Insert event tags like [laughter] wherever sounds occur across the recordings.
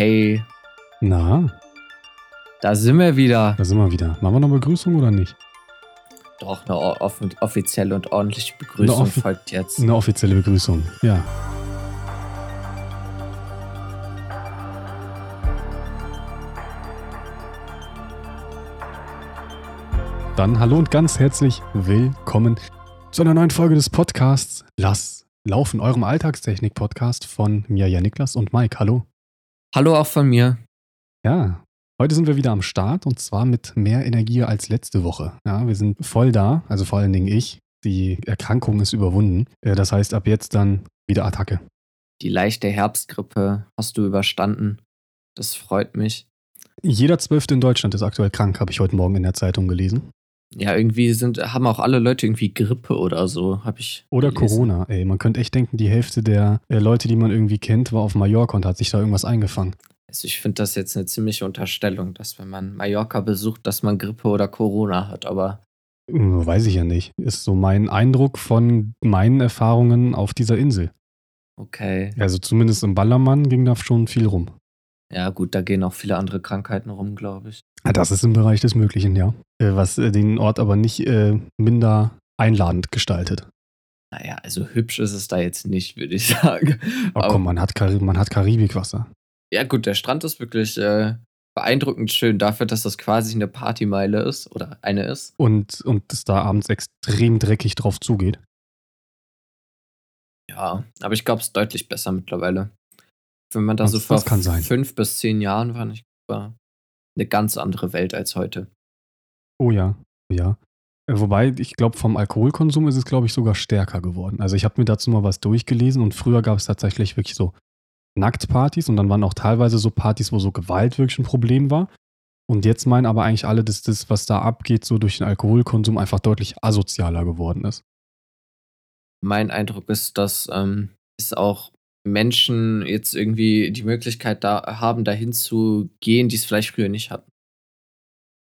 Hey, Na, da sind wir wieder. da sind wir wieder. Machen wir noch Begrüßung oder nicht? Doch, eine off offizielle und ordentliche Begrüßung Eine folgt jetzt. Eine offizielle Begrüßung, ja. Dann hallo und ganz herzlich willkommen zu einer neuen Folge des Podcasts Lass laufen, eurem Alltagstechnik-Podcast von mir, ja Niklas und Mike. Hallo. Hallo auch von mir. Ja, heute sind wir wieder am Start und zwar mit mehr Energie als letzte Woche. Ja, wir sind voll da, also vor allen Dingen ich. Die Erkrankung ist überwunden. Äh, Das heißt, ab jetzt dann wieder Attacke. Die leichte Herbstgrippe hast du überstanden. Das freut mich. Jeder Zwölfte in Deutschland ist aktuell krank, habe ich heute Morgen in der Zeitung gelesen. Ja, irgendwie sind, haben auch alle Leute irgendwie Grippe oder so, habe ich. Oder gelesen. Corona, ey. Man könnte echt denken, die Hälfte der äh, Leute, die man irgendwie kennt, war auf Mallorca und hat sich da irgendwas eingefangen. Also ich finde das jetzt eine ziemliche Unterstellung, dass wenn man Mallorca besucht, dass man Grippe oder Corona hat. Aber Äh, Weiß ich ja nicht. Ist so mein Eindruck von meinen Erfahrungen auf dieser Insel. okay. Also zumindest im Ballermann ging da schon viel rum. Ja, gut, da gehen auch viele andere Krankheiten rum, glaube ich. Ah, Das ist im Bereich des Möglichen, ja. Äh, Was äh, den Ort aber nicht äh, minder einladend gestaltet. Naja, also hübsch ist es da jetzt nicht, würde ich [laughs] sagen. Aber komm, man hat, Kari man hat Karibikwasser. Ja, gut, der Strand ist wirklich äh, beeindruckend schön dafür, dass das quasi eine Partymeile ist oder eine ist. Und, und es da abends extrem dreckig drauf zugeht. Ja, aber ich glaube, es ist deutlich besser mittlerweile. Wenn man da Das- so vor das kann sein. fünf bis zehn Jahren war, ich war eine ganz andere Welt als heute. Oh ja, ja. Äh, Wobei, ich glaube, vom Alkoholkonsum ist es, glaube ich, sogar stärker geworden. Also ich habe mir dazu mal was durchgelesen und früher gab es tatsächlich wirklich so Nacktpartys und dann waren auch teilweise so Partys, wo so Gewalt wirklich ein Problem war. Und jetzt meinen aber eigentlich alle, dass das, was da abgeht, so durch den Alkoholkonsum einfach deutlich asozialer geworden ist. Mein Eindruck ist, dass ähm, es auch Menschen jetzt irgendwie die Möglichkeit da haben, dahin zu gehen, die es vielleicht früher nicht hatten.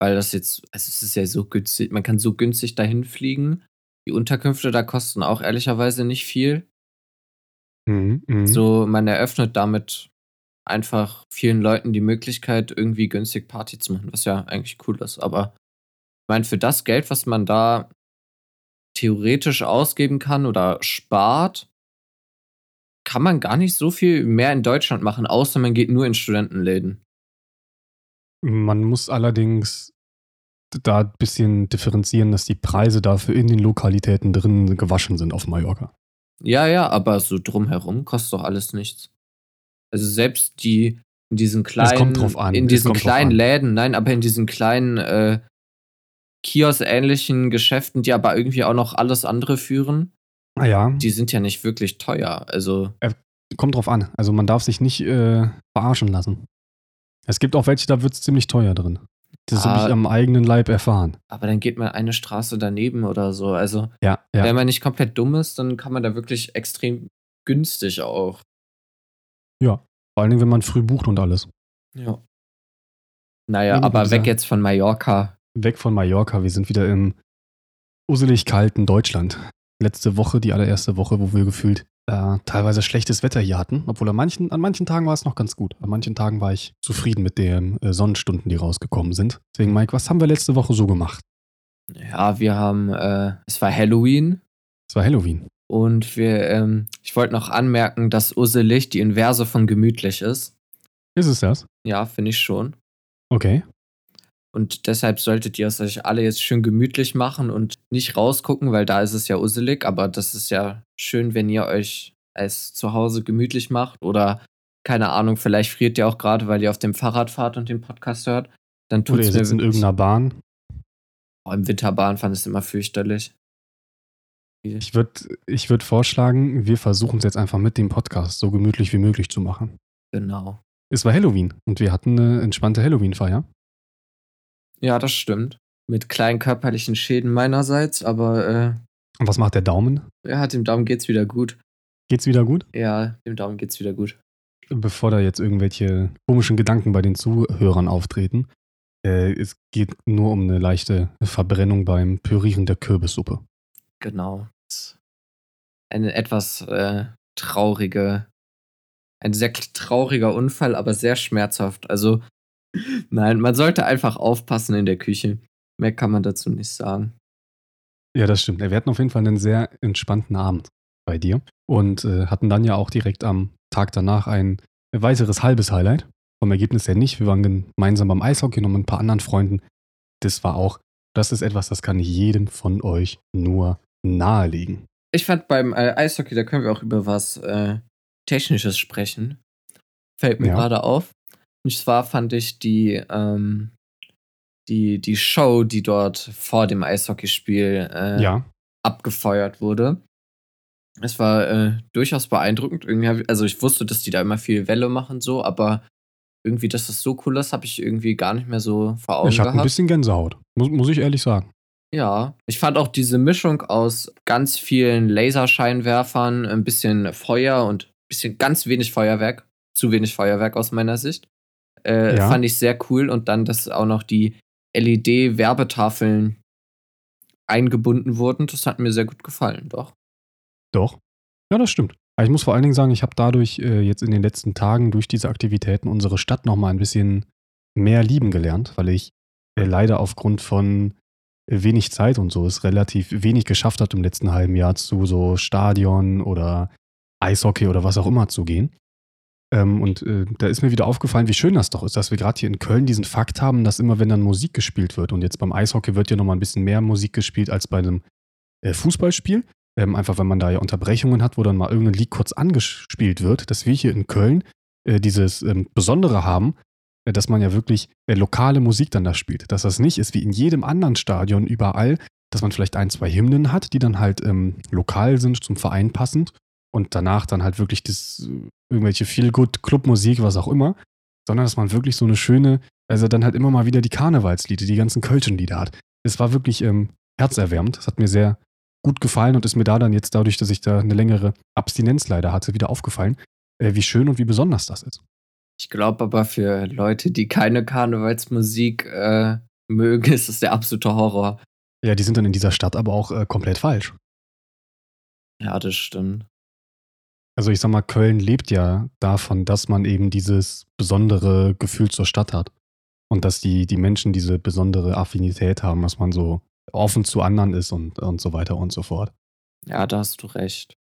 Weil das jetzt, also es ist ja so günstig, man kann so günstig dahin fliegen. Die Unterkünfte da kosten auch ehrlicherweise nicht viel. Mhm, mhm. So, man eröffnet damit einfach vielen Leuten die Möglichkeit, irgendwie günstig Party zu machen, was ja eigentlich cool ist. Aber ich meine, für das Geld, was man da theoretisch ausgeben kann oder spart, kann man gar nicht so viel mehr in Deutschland machen, außer man geht nur in Studentenläden. Man muss allerdings da ein bisschen differenzieren, dass die Preise dafür in den Lokalitäten drin gewaschen sind auf Mallorca. Ja, ja, aber so drumherum kostet doch alles nichts. Also selbst die in diesen kleinen, in es diesen kleinen. Läden, nein, aber in diesen kleinen äh, Kiosk-ähnlichen Geschäften, die aber irgendwie auch noch alles andere führen, Ah ja, die sind ja nicht wirklich teuer. Also kommt drauf an. Also man darf sich nicht äh, verarschen lassen. Es gibt auch welche, da wird es ziemlich teuer drin. Das habe Ah. ich am eigenen Leib erfahren. Aber dann geht man eine Straße daneben oder so. Also, Ja, ja. wenn man nicht komplett dumm ist, dann kann man da wirklich extrem günstig auch. ja. Vor allen Dingen, wenn man früh bucht und alles. Ja. Naja, Ja, aber weg jetzt von Mallorca. Weg von Mallorca, wir sind wieder im uselig kalten Deutschland. Letzte Woche, die allererste Woche, wo wir gefühlt äh, teilweise schlechtes Wetter hier hatten. Obwohl an manchen, an manchen Tagen war es noch ganz gut. An manchen Tagen war ich zufrieden mit den äh, Sonnenstunden, die rausgekommen sind. Deswegen, Mike, was haben wir letzte Woche so gemacht? Ja, wir haben, äh, es war Halloween Es war Halloween. und wir, ähm, ich wollte noch anmerken, dass uselig die Inverse von gemütlich ist. Ist es das? Ja, finde ich schon. Okay. Und deshalb solltet ihr es euch alle jetzt schön gemütlich machen und nicht rausgucken, weil da ist es ja usselig. Aber das ist ja schön, wenn ihr euch es zu Hause gemütlich macht. Oder, keine Ahnung, vielleicht friert ihr auch gerade, weil ihr auf dem Fahrrad fahrt und den Podcast hört. Dann tut Oder ihr es mir sitzt in irgendeiner Bahn. Oh, Im Winterbahn fand ich es immer fürchterlich. Ich würde ich würd vorschlagen, wir versuchen es jetzt einfach mit dem Podcast so gemütlich wie möglich zu machen. Genau. Es war Halloween und wir hatten eine entspannte Halloween-Feier. Ja, das stimmt. Mit kleinen körperlichen Schäden meinerseits, aber äh, Und was macht der Daumen? ja, dem Daumen geht's wieder gut. Geht's wieder gut? Ja, dem Daumen geht's wieder gut. Bevor da jetzt irgendwelche komischen Gedanken bei den Zuhörern auftreten, äh, es geht nur um eine leichte Verbrennung beim Pürieren der Kürbissuppe. Genau. Eine etwas äh, traurige ein sehr trauriger Unfall, aber sehr schmerzhaft. Also, nein, man sollte einfach aufpassen in der Küche. Mehr kann man dazu nicht sagen. Ja, das stimmt. Wir hatten auf jeden Fall einen sehr entspannten Abend bei dir und äh, hatten dann ja auch direkt am Tag danach ein weiteres halbes Highlight. Vom Ergebnis her nicht. Wir waren gemeinsam beim Eishockey noch mit ein paar anderen Freunden. Das war auch, das ist etwas, das kann ich jedem von euch nur nahelegen. Ich fand beim äh, Eishockey, da können wir auch über was äh, Technisches sprechen. Fällt mir ja. gerade auf. Und zwar fand ich die, ähm, die, die Show, die dort vor dem Eishockeyspiel äh, ja. abgefeuert wurde. Es war äh, durchaus beeindruckend. Irgendwie ich, also ich wusste, dass die da immer viel Welle machen, so, aber irgendwie, dass das so cool ist, habe ich irgendwie gar nicht mehr so vor Augen ich gehabt. Ich habe ein bisschen Gänsehaut, muss, muss ich ehrlich sagen. Ja, ich fand auch diese Mischung aus ganz vielen Laserscheinwerfern, ein bisschen Feuer und ein bisschen ganz wenig Feuerwerk, zu wenig Feuerwerk aus meiner Sicht, äh, ja. fand ich sehr cool. Und dann, dass auch noch die LED-Werbetafeln eingebunden wurden, das hat mir sehr gut gefallen, doch. Doch. Ja, das stimmt. Aber ich muss vor allen Dingen sagen, ich habe dadurch äh, jetzt in den letzten Tagen durch diese Aktivitäten unsere Stadt nochmal ein bisschen mehr lieben gelernt, weil ich äh, leider aufgrund von wenig Zeit und so es relativ wenig geschafft hat im letzten halben Jahr zu so Stadion oder Eishockey oder was auch immer zu gehen. Ähm, und äh, da ist mir wieder aufgefallen, wie schön das doch ist, dass wir gerade hier in Köln diesen Fakt haben, dass immer, wenn dann Musik gespielt wird, und jetzt beim Eishockey wird ja nochmal ein bisschen mehr Musik gespielt als bei einem äh, Fußballspiel, ähm, einfach wenn man da ja Unterbrechungen hat, wo dann mal irgendein Lied kurz angespielt wird, dass wir hier in Köln äh, dieses ähm, Besondere haben, äh, dass man ja wirklich äh, lokale Musik dann da spielt. Dass das nicht ist wie in jedem anderen Stadion überall, dass man vielleicht ein, zwei Hymnen hat, die dann halt ähm, lokal sind, zum Verein passend und danach dann halt wirklich das, äh, irgendwelche Feel-Good, Clubmusik, was auch immer, sondern dass man wirklich so eine schöne, also dann halt immer mal wieder die Karnevalslieder, die ganzen Kölschen Lieder hat. Es war wirklich ähm, herzerwärmend. Das hat mir sehr gut gefallen und ist mir da dann jetzt dadurch, dass ich da eine längere Abstinenz leider hatte, wieder aufgefallen, äh, wie schön und wie besonders das ist. Ich glaube aber für Leute, die keine Karnevalsmusik äh, mögen, [laughs] ist es der absolute Horror. Ja, die sind dann in dieser Stadt aber auch äh, komplett falsch. Ja, das stimmt. Also ich sag mal, Köln lebt ja davon, dass man eben dieses besondere Gefühl zur Stadt hat. Und dass die, die Menschen diese besondere Affinität haben, dass man so offen zu anderen ist und, und so weiter und so fort. Ja, da hast du recht.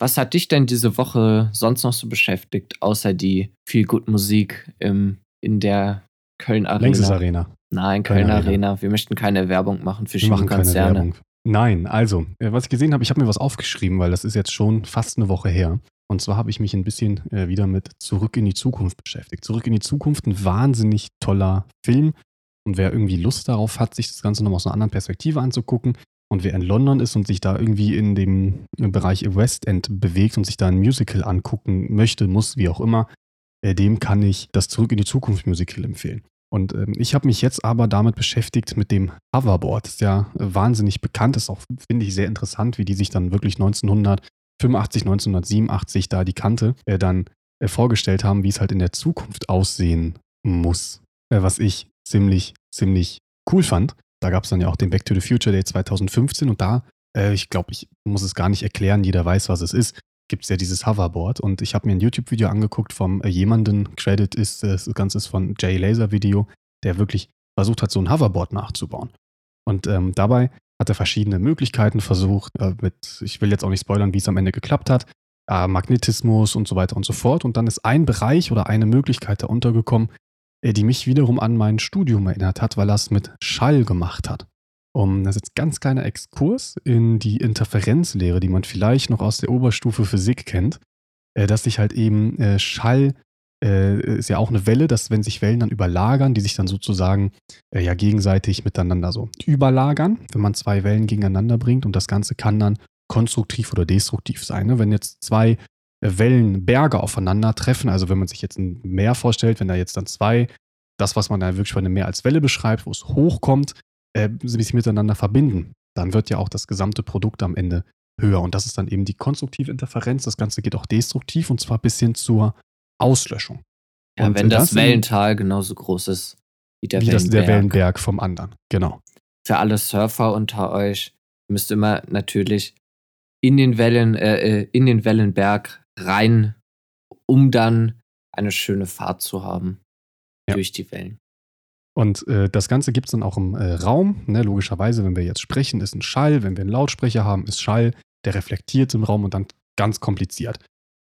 Was hat dich denn diese Woche sonst noch so beschäftigt, außer die viel gut Musik im, in der Köln Arena? Längstes Arena. Nein, Köln, Köln Arena. Arena. Wir möchten keine Werbung machen für Schienenkonzerne. Nein, also, äh, was ich gesehen habe, ich habe mir was aufgeschrieben, weil das ist jetzt schon fast eine Woche her. Und zwar habe ich mich ein bisschen äh, wieder mit Zurück in die Zukunft beschäftigt. Zurück in die Zukunft, ein wahnsinnig toller Film. Und wer irgendwie Lust darauf hat, sich das Ganze nochmal aus einer anderen Perspektive anzugucken und wer in London ist und sich da irgendwie in dem Bereich West End bewegt und sich da ein Musical angucken möchte, muss, wie auch immer, äh, dem kann ich das Zurück in die Zukunft Musical empfehlen. Und ähm, ich habe mich jetzt aber damit beschäftigt mit dem Hoverboard. Das ist ja wahnsinnig bekannt, ist auch, finde ich, sehr interessant, wie die sich dann wirklich 1985, 1987 da die Kante äh, dann äh, vorgestellt haben, wie es halt in der Zukunft aussehen muss. Äh, was ich ziemlich, ziemlich cool fand. Da gab es dann ja auch den Back to the Future Day 2015 und da, äh, ich glaube, ich muss es gar nicht erklären, jeder weiß, was es ist gibt es ja dieses Hoverboard. Und ich habe mir ein YouTube-Video angeguckt vom äh, jemanden, Credit ist, äh, das Ganze ist von Jay Laser Video, der wirklich versucht hat, so ein Hoverboard nachzubauen. Und ähm, dabei hat er verschiedene Möglichkeiten versucht, äh, mit, ich will jetzt auch nicht spoilern, wie es am Ende geklappt hat, äh, Magnetismus und so weiter und so fort. Und dann ist ein Bereich oder eine Möglichkeit da untergekommen, äh, die mich wiederum an mein Studium erinnert hat, weil er es mit Schall gemacht hat. Um, das ist jetzt ein ganz kleiner Exkurs in die Interferenzlehre, die man vielleicht noch aus der Oberstufe Physik kennt, äh, dass sich halt eben äh, Schall äh, ist ja auch eine Welle, dass wenn sich Wellen dann überlagern, die sich dann sozusagen äh, ja gegenseitig miteinander so überlagern, wenn man zwei Wellen gegeneinander bringt und das Ganze kann dann konstruktiv oder destruktiv sein. Ne? Wenn jetzt zwei äh, Wellenberge aufeinandertreffen, also wenn man sich jetzt ein Meer vorstellt, wenn da jetzt dann zwei, das, was man da wirklich bei einem Meer als Welle beschreibt, wo es hochkommt, äh, sich miteinander verbinden, dann wird ja auch das gesamte Produkt am Ende höher. Und das ist dann eben die konstruktive Interferenz. Das Ganze geht auch destruktiv und zwar bis hin zur Auslöschung. Ja, und wenn das, das Wellental genauso groß ist wie der wie Wellenberg. Das, der Wellenberg vom anderen, genau. Für alle Surfer unter euch müsst immer natürlich in den Wellen, äh, äh, in den Wellenberg rein um dann eine schöne Fahrt zu haben Ja. durch die Wellen. Und äh, das Ganze gibt es dann auch im äh, Raum. Ne? Logischerweise, wenn wir jetzt sprechen, ist ein Schall. Wenn wir einen Lautsprecher haben, ist Schall. Der reflektiert im Raum und dann ganz kompliziert.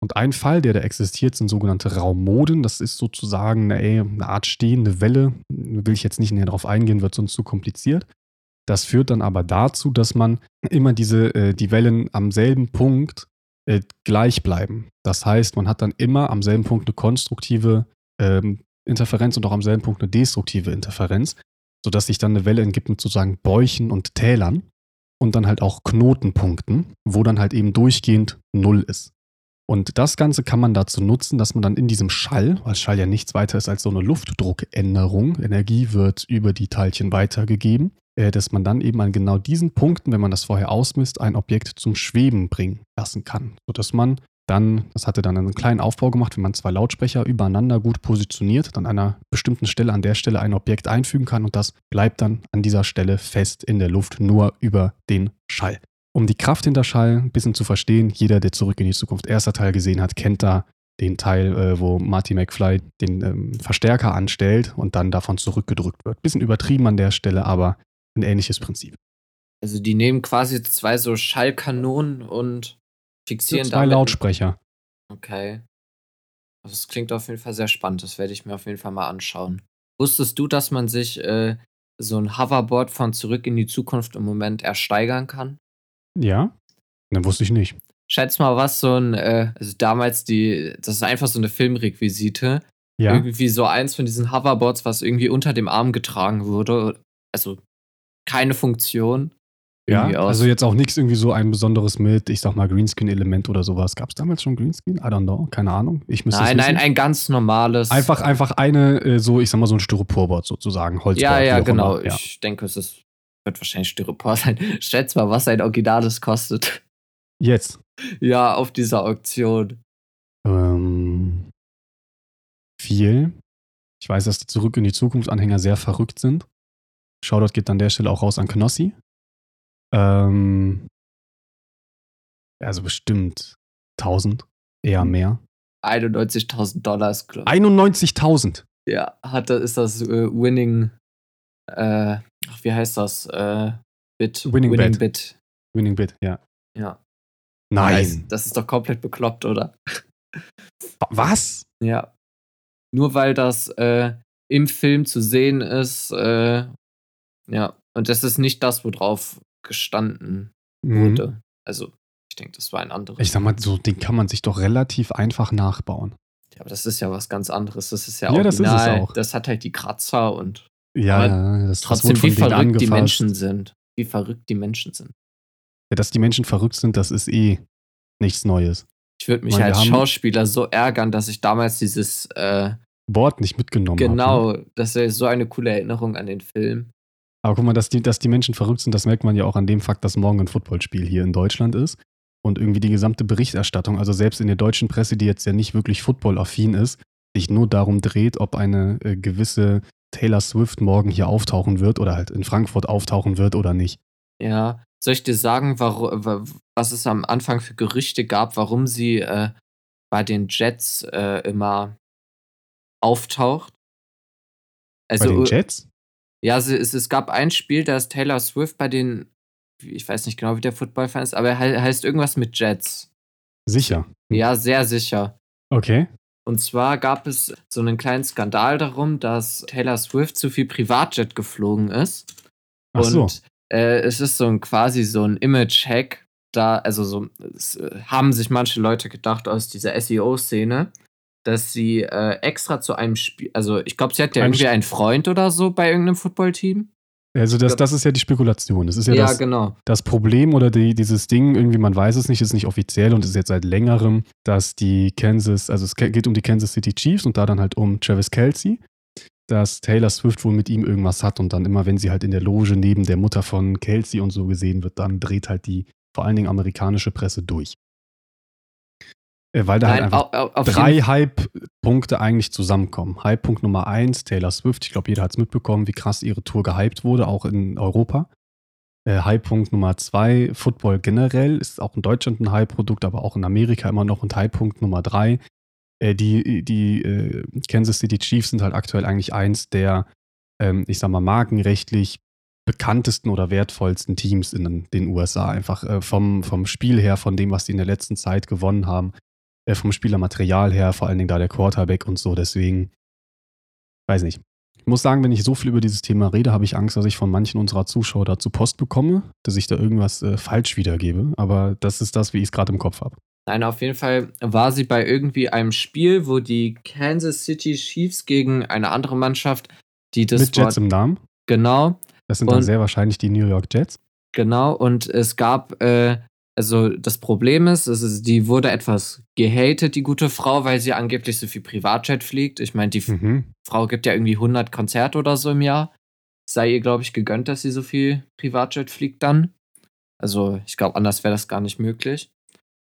Und ein Fall, der da existiert, sind sogenannte Raummoden. Das ist sozusagen eine, eine Art stehende Welle. Will ich jetzt nicht näher darauf eingehen, wird sonst zu kompliziert. Das führt dann aber dazu, dass man immer diese, äh, die Wellen am selben Punkt äh, gleich bleiben. Das heißt, man hat dann immer am selben Punkt eine konstruktive ähm, Interferenz und auch am selben Punkt eine destruktive Interferenz, sodass sich dann eine Welle entgibt mit sozusagen Bäuchen und Tälern und dann halt auch Knotenpunkten, wo dann halt eben durchgehend Null ist. Und das Ganze kann man dazu nutzen, dass man dann in diesem Schall, weil Schall ja nichts weiter ist als so eine Luftdruckänderung, Energie wird über die Teilchen weitergegeben, äh, dass man dann eben an genau diesen Punkten, wenn man das vorher ausmisst, ein Objekt zum Schweben bringen lassen kann, sodass man dann, das hatte dann einen kleinen Aufbau gemacht, wenn man zwei Lautsprecher übereinander gut positioniert, dann an einer bestimmten Stelle an der Stelle ein Objekt einfügen kann und das bleibt dann an dieser Stelle fest in der Luft, nur über den Schall. Um die Kraft hinter Schall ein bisschen zu verstehen, jeder, der zurück in die Zukunft erster Teil gesehen hat, kennt da den Teil, äh, wo Marty McFly den ähm, Verstärker anstellt und dann davon zurückgedrückt wird. Bisschen übertrieben an der Stelle, aber ein ähnliches Prinzip. Also die nehmen quasi zwei so Schallkanonen und fixieren Zwei damit. Lautsprecher. Okay. Also das klingt auf jeden Fall sehr spannend. Das werde ich mir auf jeden Fall mal anschauen. Wusstest du, dass man sich äh, so ein Hoverboard von Zurück in die Zukunft im Moment ersteigern kann? Ja? Dann wusste ich nicht. Schätz mal, was so ein, äh, also damals die, das ist einfach so eine Filmrequisite. Ja. Irgendwie so eins von diesen Hoverboards, was irgendwie unter dem Arm getragen wurde. Also keine Funktion. Ja, aus. also jetzt auch nichts irgendwie so ein besonderes mit, ich sag mal, Greenscreen-Element oder sowas. Gab es damals schon Greenscreen? I don't know, keine Ahnung. Ich müsste nein, nein, ein ganz normales. Einfach, einfach eine, äh, so, ich sag mal, so ein Styroporboard sozusagen, Holzboard. Ja, ja, genau. Ja. Ich denke, es ist, wird wahrscheinlich Styropor sein. [laughs] Schätz mal, was ein Originales kostet. Jetzt. Ja, auf dieser Auktion. Ähm, viel. Ich weiß, dass die Zurück in die Zukunft-Anhänger sehr verrückt sind. Shoutout geht an der Stelle auch raus an Knossi. Ähm, also bestimmt 1000, eher Hm. mehr. 91.000 Dollar ist, glaube ich. 91.000. Ja, hatte, ist das äh, Winning, äh, ach, wie heißt das? Äh, Bit. Winning Bet. Bit. Winning Bid, ja. Ja. Nein. Das, das ist doch komplett bekloppt, oder? Was? Ja. Nur weil das äh, im Film zu sehen ist, äh, ja. Und das ist nicht das, worauf gestanden Mhm. wurde. Also, ich denke, das war ein anderes. Ich sag mal, so den kann man sich doch relativ einfach nachbauen. ja, aber das ist ja was ganz anderes. Das ist ja, Ja, das ist es original. auch. Das hat halt die Kratzer und Ja, ja, das, das trotzdem, von wie verrückt die. Menschen sind. Wie verrückt die Menschen sind. Ja, dass die Menschen verrückt sind, das ist eh nichts Neues. Ich würde mich wir als Schauspieler so ärgern, dass ich damals dieses, äh, Board nicht mitgenommen habe. genau, das ist so eine coole Erinnerung an den Film. Aber guck mal, dass die, dass die Menschen verrückt sind, das merkt man ja auch an dem Fakt, dass morgen ein Footballspiel hier in Deutschland ist. Und irgendwie die gesamte Berichterstattung, also selbst in der deutschen Presse, die jetzt ja nicht wirklich footballaffin ist, sich nur darum dreht, ob eine äh, gewisse Taylor Swift morgen hier auftauchen wird oder halt in Frankfurt auftauchen wird oder nicht. Ja, soll ich dir sagen, warum, wa- was es am Anfang für Gerüchte gab, warum sie äh, bei den Jets äh, immer auftaucht? Also, Bei den Jets? Ja, es, es, es gab ein Spiel, da ist Taylor Swift bei den, ich weiß nicht genau, wie der Football-Fan ist, aber er he- heißt irgendwas mit Jets. Sicher. Ja, sehr sicher. Okay. Und zwar gab es so einen kleinen Skandal darum, dass Taylor Swift zu viel Privatjet geflogen ist. Ach so. Und äh, es ist so ein quasi so ein Image-Hack. Da, also so, es, äh, haben sich manche Leute gedacht aus dieser SEO-Szene, dass sie äh, extra zu einem Spiel, also ich glaube, sie hat ja Ein irgendwie Sp- einen Freund oder so bei irgendeinem Footballteam. Also das, das ist ja die Spekulation. Das ist ja, Ja, das, genau. das Problem oder die, dieses Ding, irgendwie, man weiß es nicht, ist nicht offiziell und ist jetzt seit längerem, dass die Kansas, also es geht um die Kansas City Chiefs und da dann halt um Travis Kelsey, dass Taylor Swift wohl mit ihm irgendwas hat und dann immer, wenn sie halt in der Loge neben der Mutter von Kelsey und so gesehen wird, dann dreht halt die vor allen Dingen amerikanische Presse durch. Äh, Weil da halt Nein, einfach au, auf drei Hype-Punkte eigentlich zusammenkommen. Hype-Punkt Nummer eins, Taylor Swift. Ich glaube, jeder hat es mitbekommen, wie krass ihre Tour gehypt wurde, auch in Europa. Äh, Hype-Punkt Nummer zwei, Football generell. Ist auch in Deutschland ein Hype-Produkt, aber auch in Amerika immer noch. Und Hype-Punkt Nummer drei, Äh, die die äh, Kansas City Chiefs sind halt aktuell eigentlich eins der, ähm, ich sag mal, markenrechtlich bekanntesten oder wertvollsten Teams in den USA. Einfach äh, vom, vom Spiel her, von dem, was sie in der letzten Zeit gewonnen haben, äh, vom Spielermaterial her, vor allen Dingen da der Quarterback und so. Deswegen, weiß nicht. Ich muss sagen, wenn ich so viel über dieses Thema rede, habe ich Angst, dass ich von manchen unserer Zuschauer dazu Post bekomme, dass ich da irgendwas äh, falsch wiedergebe. Aber das ist das, wie ich es gerade im Kopf habe. Nein, auf jeden Fall war sie bei irgendwie einem Spiel, wo die Kansas City Chiefs gegen eine andere Mannschaft, die das Mit Jets im Namen? Genau. Das sind dann sehr wahrscheinlich die New York Jets. Genau, und es gab, äh, also das Problem ist, ist, die wurde etwas gehatet, die gute Frau, weil sie angeblich so viel Privatjet fliegt. Ich meine, die mhm. Frau gibt ja irgendwie 100 Konzerte oder so im Jahr. Sei ihr, glaube ich, gegönnt, dass sie so viel Privatjet fliegt dann. Also ich glaube, anders wäre das gar nicht möglich.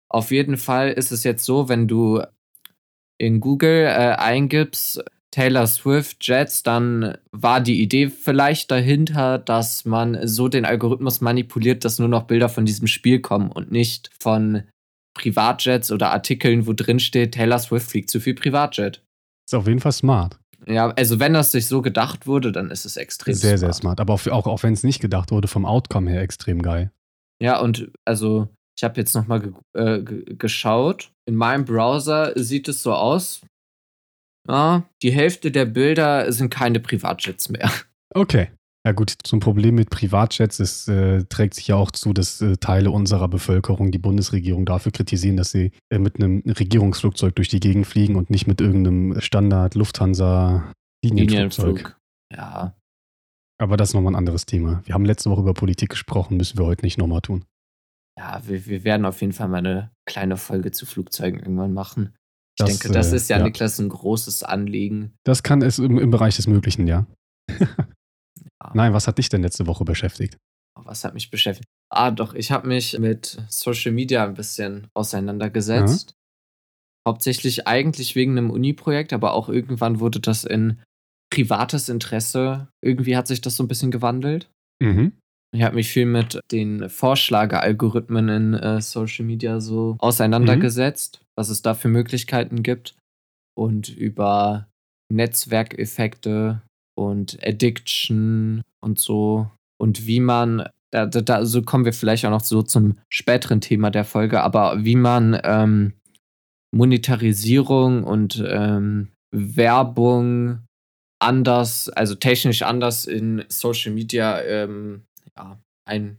Auf jeden Fall ist es jetzt so, wenn du in Google äh, eingibst Taylor Swift Jets, dann war die Idee vielleicht dahinter, dass man so den Algorithmus manipuliert, dass nur noch Bilder von diesem Spiel kommen und nicht von Privatjets oder Artikeln, wo drin steht, Taylor Swift fliegt zu viel Privatjet. Ist auf jeden Fall smart. Ja, also wenn das sich so gedacht wurde, dann ist es extrem sehr, smart. Sehr, sehr smart. Aber auch, auch, auch wenn es nicht gedacht wurde, vom Outcome her extrem geil. Ja, und also ich habe jetzt nochmal ge äh, geschaut. In meinem Browser sieht es so aus. Ja, die Hälfte der Bilder sind keine Privatjets mehr. Okay. Ja gut, zum Problem mit Privatjets es äh, trägt sich ja auch zu, dass äh, Teile unserer Bevölkerung die Bundesregierung dafür kritisieren, dass sie äh, mit einem Regierungsflugzeug durch die Gegend fliegen und nicht mit irgendeinem Standard Lufthansa Linienflugzeug. Ja. Aber das ist nochmal ein anderes Thema. Wir haben letzte Woche über Politik gesprochen, müssen wir heute nicht nochmal tun. Ja, wir, wir werden auf jeden Fall mal eine kleine Folge zu Flugzeugen irgendwann machen. Ich das, denke, das äh, ist ja, ja, Niklas ein großes Anliegen. Das kann es im, im Bereich des Möglichen, ja. ja. Nein, was hat dich denn letzte Woche beschäftigt? Was hat mich beschäftigt? Ah, doch, ich habe mich mit Social Media ein bisschen auseinandergesetzt. Ja. Hauptsächlich eigentlich wegen einem Uni-Projekt, aber auch irgendwann wurde das in privates Interesse. Irgendwie hat sich das so ein bisschen gewandelt. Mhm. Ich habe mich viel mit den Vorschlagealgorithmen in äh, Social Media so auseinandergesetzt, mhm. Was es da für Möglichkeiten gibt und über Netzwerkeffekte und Addiction und so und wie man da, da, da so kommen wir vielleicht auch noch so zum späteren Thema der Folge, aber wie man ähm, Monetarisierung und ähm, Werbung anders, also technisch anders in Social Media ähm, ja, ein,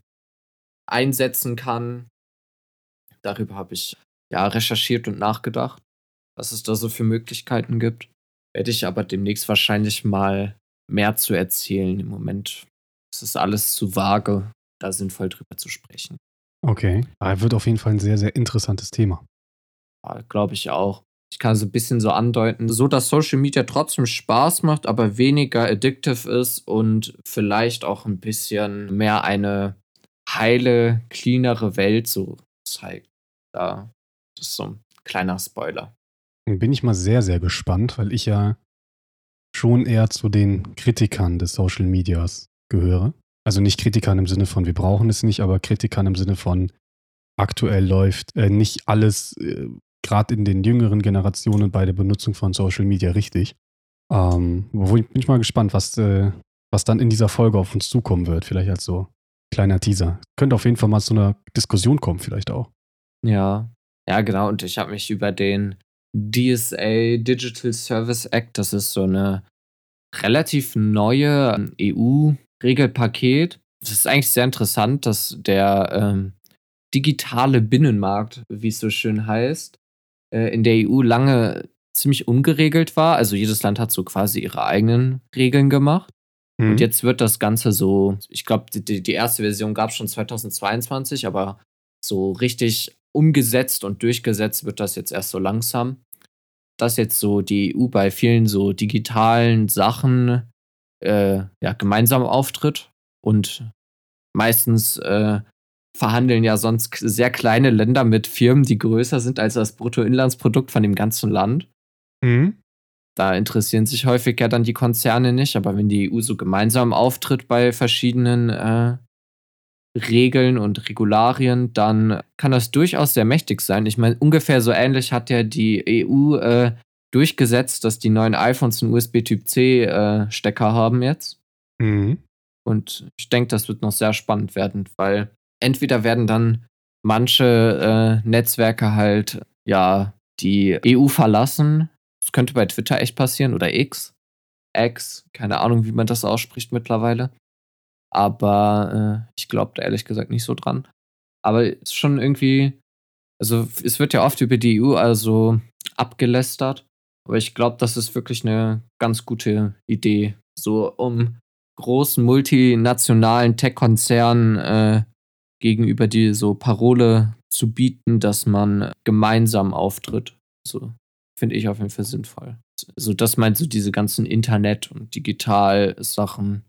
einsetzen kann. Darüber habe ich ja recherchiert und nachgedacht, was es da so für Möglichkeiten gibt. Werde ich aber demnächst wahrscheinlich mal mehr zu erzählen. Im Moment ist es alles zu vage, da sinnvoll drüber zu sprechen. Okay, aber wird auf jeden Fall ein sehr, sehr interessantes Thema. Ja, Glaube ich auch. Ich kann so ein bisschen so andeuten, so dass Social Media trotzdem Spaß macht, aber weniger addictive ist und vielleicht auch ein bisschen mehr eine heile, cleanere Welt so zeigt. Da das ist so ein kleiner Spoiler. Bin ich mal sehr, sehr gespannt, weil ich ja schon eher zu den Kritikern des Social Medias gehöre. Also nicht Kritikern im Sinne von, wir brauchen es nicht, aber Kritikern im Sinne von, aktuell läuft äh, nicht alles äh, gerade in den jüngeren Generationen bei der Benutzung von Social Media richtig. Ähm, wo ich, bin ich mal gespannt, was, äh, was dann in dieser Folge auf uns zukommen wird. Vielleicht als so kleiner Teaser. Könnte auf jeden Fall mal zu einer Diskussion kommen, vielleicht auch. Ja, ja, genau. Und ich habe mich über den DSA Digital Service Act, das ist so eine relativ neue EU-Regelpaket. Das ist eigentlich sehr interessant, dass der ähm, digitale Binnenmarkt, wie es so schön heißt, äh, in der EU lange ziemlich ungeregelt war. Also jedes Land hat so quasi ihre eigenen Regeln gemacht. Mhm. Und jetzt wird das Ganze so, ich glaube, die, die erste Version gab es schon 2022, aber so richtig umgesetzt und durchgesetzt wird das jetzt erst so langsam. Dass jetzt so die EU bei vielen so digitalen Sachen äh, ja, gemeinsam auftritt und meistens äh, verhandeln ja sonst sehr kleine Länder mit Firmen, die größer sind als das Bruttoinlandsprodukt von dem ganzen Land. Mhm. Da interessieren sich häufig ja dann die Konzerne nicht, aber wenn die EU so gemeinsam auftritt bei verschiedenen äh, Regeln und Regularien, dann kann das durchaus sehr mächtig sein. Ich meine, ungefähr so ähnlich hat ja die EU äh, durchgesetzt, dass die neuen iPhones einen USB-Typ-C-Stecker äh, haben jetzt. Mhm. Und ich denke, das wird noch sehr spannend werden, weil entweder werden dann manche äh, Netzwerke halt ja die EU verlassen. Das könnte bei Twitter echt passieren oder X. X, keine Ahnung, wie man das ausspricht mittlerweile. Aber äh, ich glaube da ehrlich gesagt nicht so dran. Aber es ist schon irgendwie, also es wird ja oft über die EU also abgelästert. Aber ich glaube, das ist wirklich eine ganz gute Idee, so um großen multinationalen Tech-Konzernen äh, gegenüber die so Parole zu bieten, dass man gemeinsam auftritt. So finde ich auf jeden Fall sinnvoll. So, das meint so diese ganzen Internet- und Digital-Sachen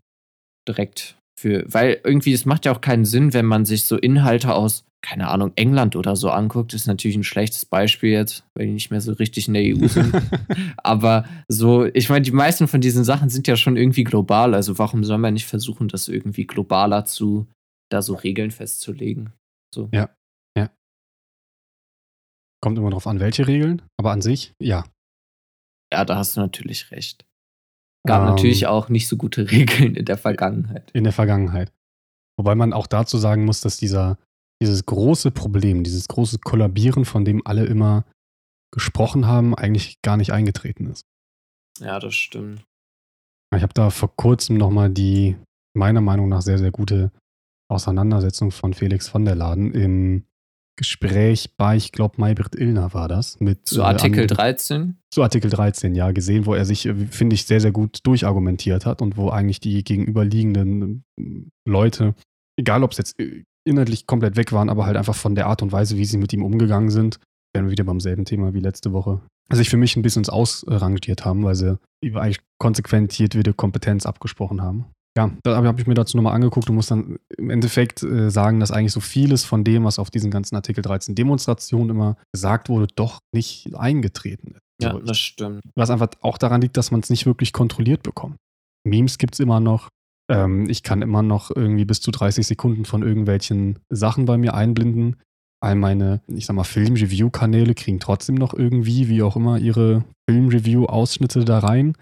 direkt für, weil irgendwie, es macht ja auch keinen Sinn, wenn man sich so Inhalte aus, keine Ahnung, England oder so anguckt. Das ist natürlich ein schlechtes Beispiel jetzt, weil die nicht mehr so richtig in der EU sind. [laughs] Aber so, ich meine, die meisten von diesen Sachen sind ja schon irgendwie global. Also warum soll man nicht versuchen, das irgendwie globaler zu, da so Regeln festzulegen? So. Ja, ja. Kommt immer drauf an, welche Regeln, aber an sich, ja. Ja, da hast du natürlich recht. Gab ähm, natürlich auch nicht so gute [laughs] Regeln in der Vergangenheit. In der Vergangenheit. Wobei man auch dazu sagen muss, dass dieser, dieses große Problem, dieses große Kollabieren, von dem alle immer gesprochen haben, eigentlich gar nicht eingetreten ist. Ja, das stimmt. Ich habe da vor kurzem nochmal die, meiner Meinung nach, sehr, sehr gute Auseinandersetzung von Felix von der Laden im Gespräch bei, ich glaube, Maybrit Illner war das. Mit, zu Artikel äh, 13? Zu Artikel 13, ja, gesehen, wo er sich, äh, finde ich, sehr, sehr gut durchargumentiert hat und wo eigentlich die gegenüberliegenden äh, Leute, egal ob es jetzt äh, inhaltlich komplett weg waren, aber halt einfach von der Art und Weise, wie sie mit ihm umgegangen sind, wären wir wieder beim selben Thema wie letzte Woche, sich für mich ein bisschen ausrangiert haben, weil sie eigentlich konsequent jede Kompetenz abgesprochen haben. Ja, da habe ich mir dazu nochmal angeguckt und muss dann im Endeffekt äh, sagen, dass eigentlich so vieles von dem, was auf diesen ganzen Artikel 13 Demonstrationen immer gesagt wurde, doch nicht eingetreten ist. Ja, das stimmt. Was einfach auch daran liegt, dass man es nicht wirklich kontrolliert bekommt. Memes gibt es immer noch. Ähm, ich kann immer noch irgendwie bis zu 30 Sekunden von irgendwelchen Sachen bei mir einblenden. All meine, ich sag mal, Film-Review-Kanäle kriegen trotzdem noch irgendwie, wie auch immer, ihre Film-Review-Ausschnitte da rein.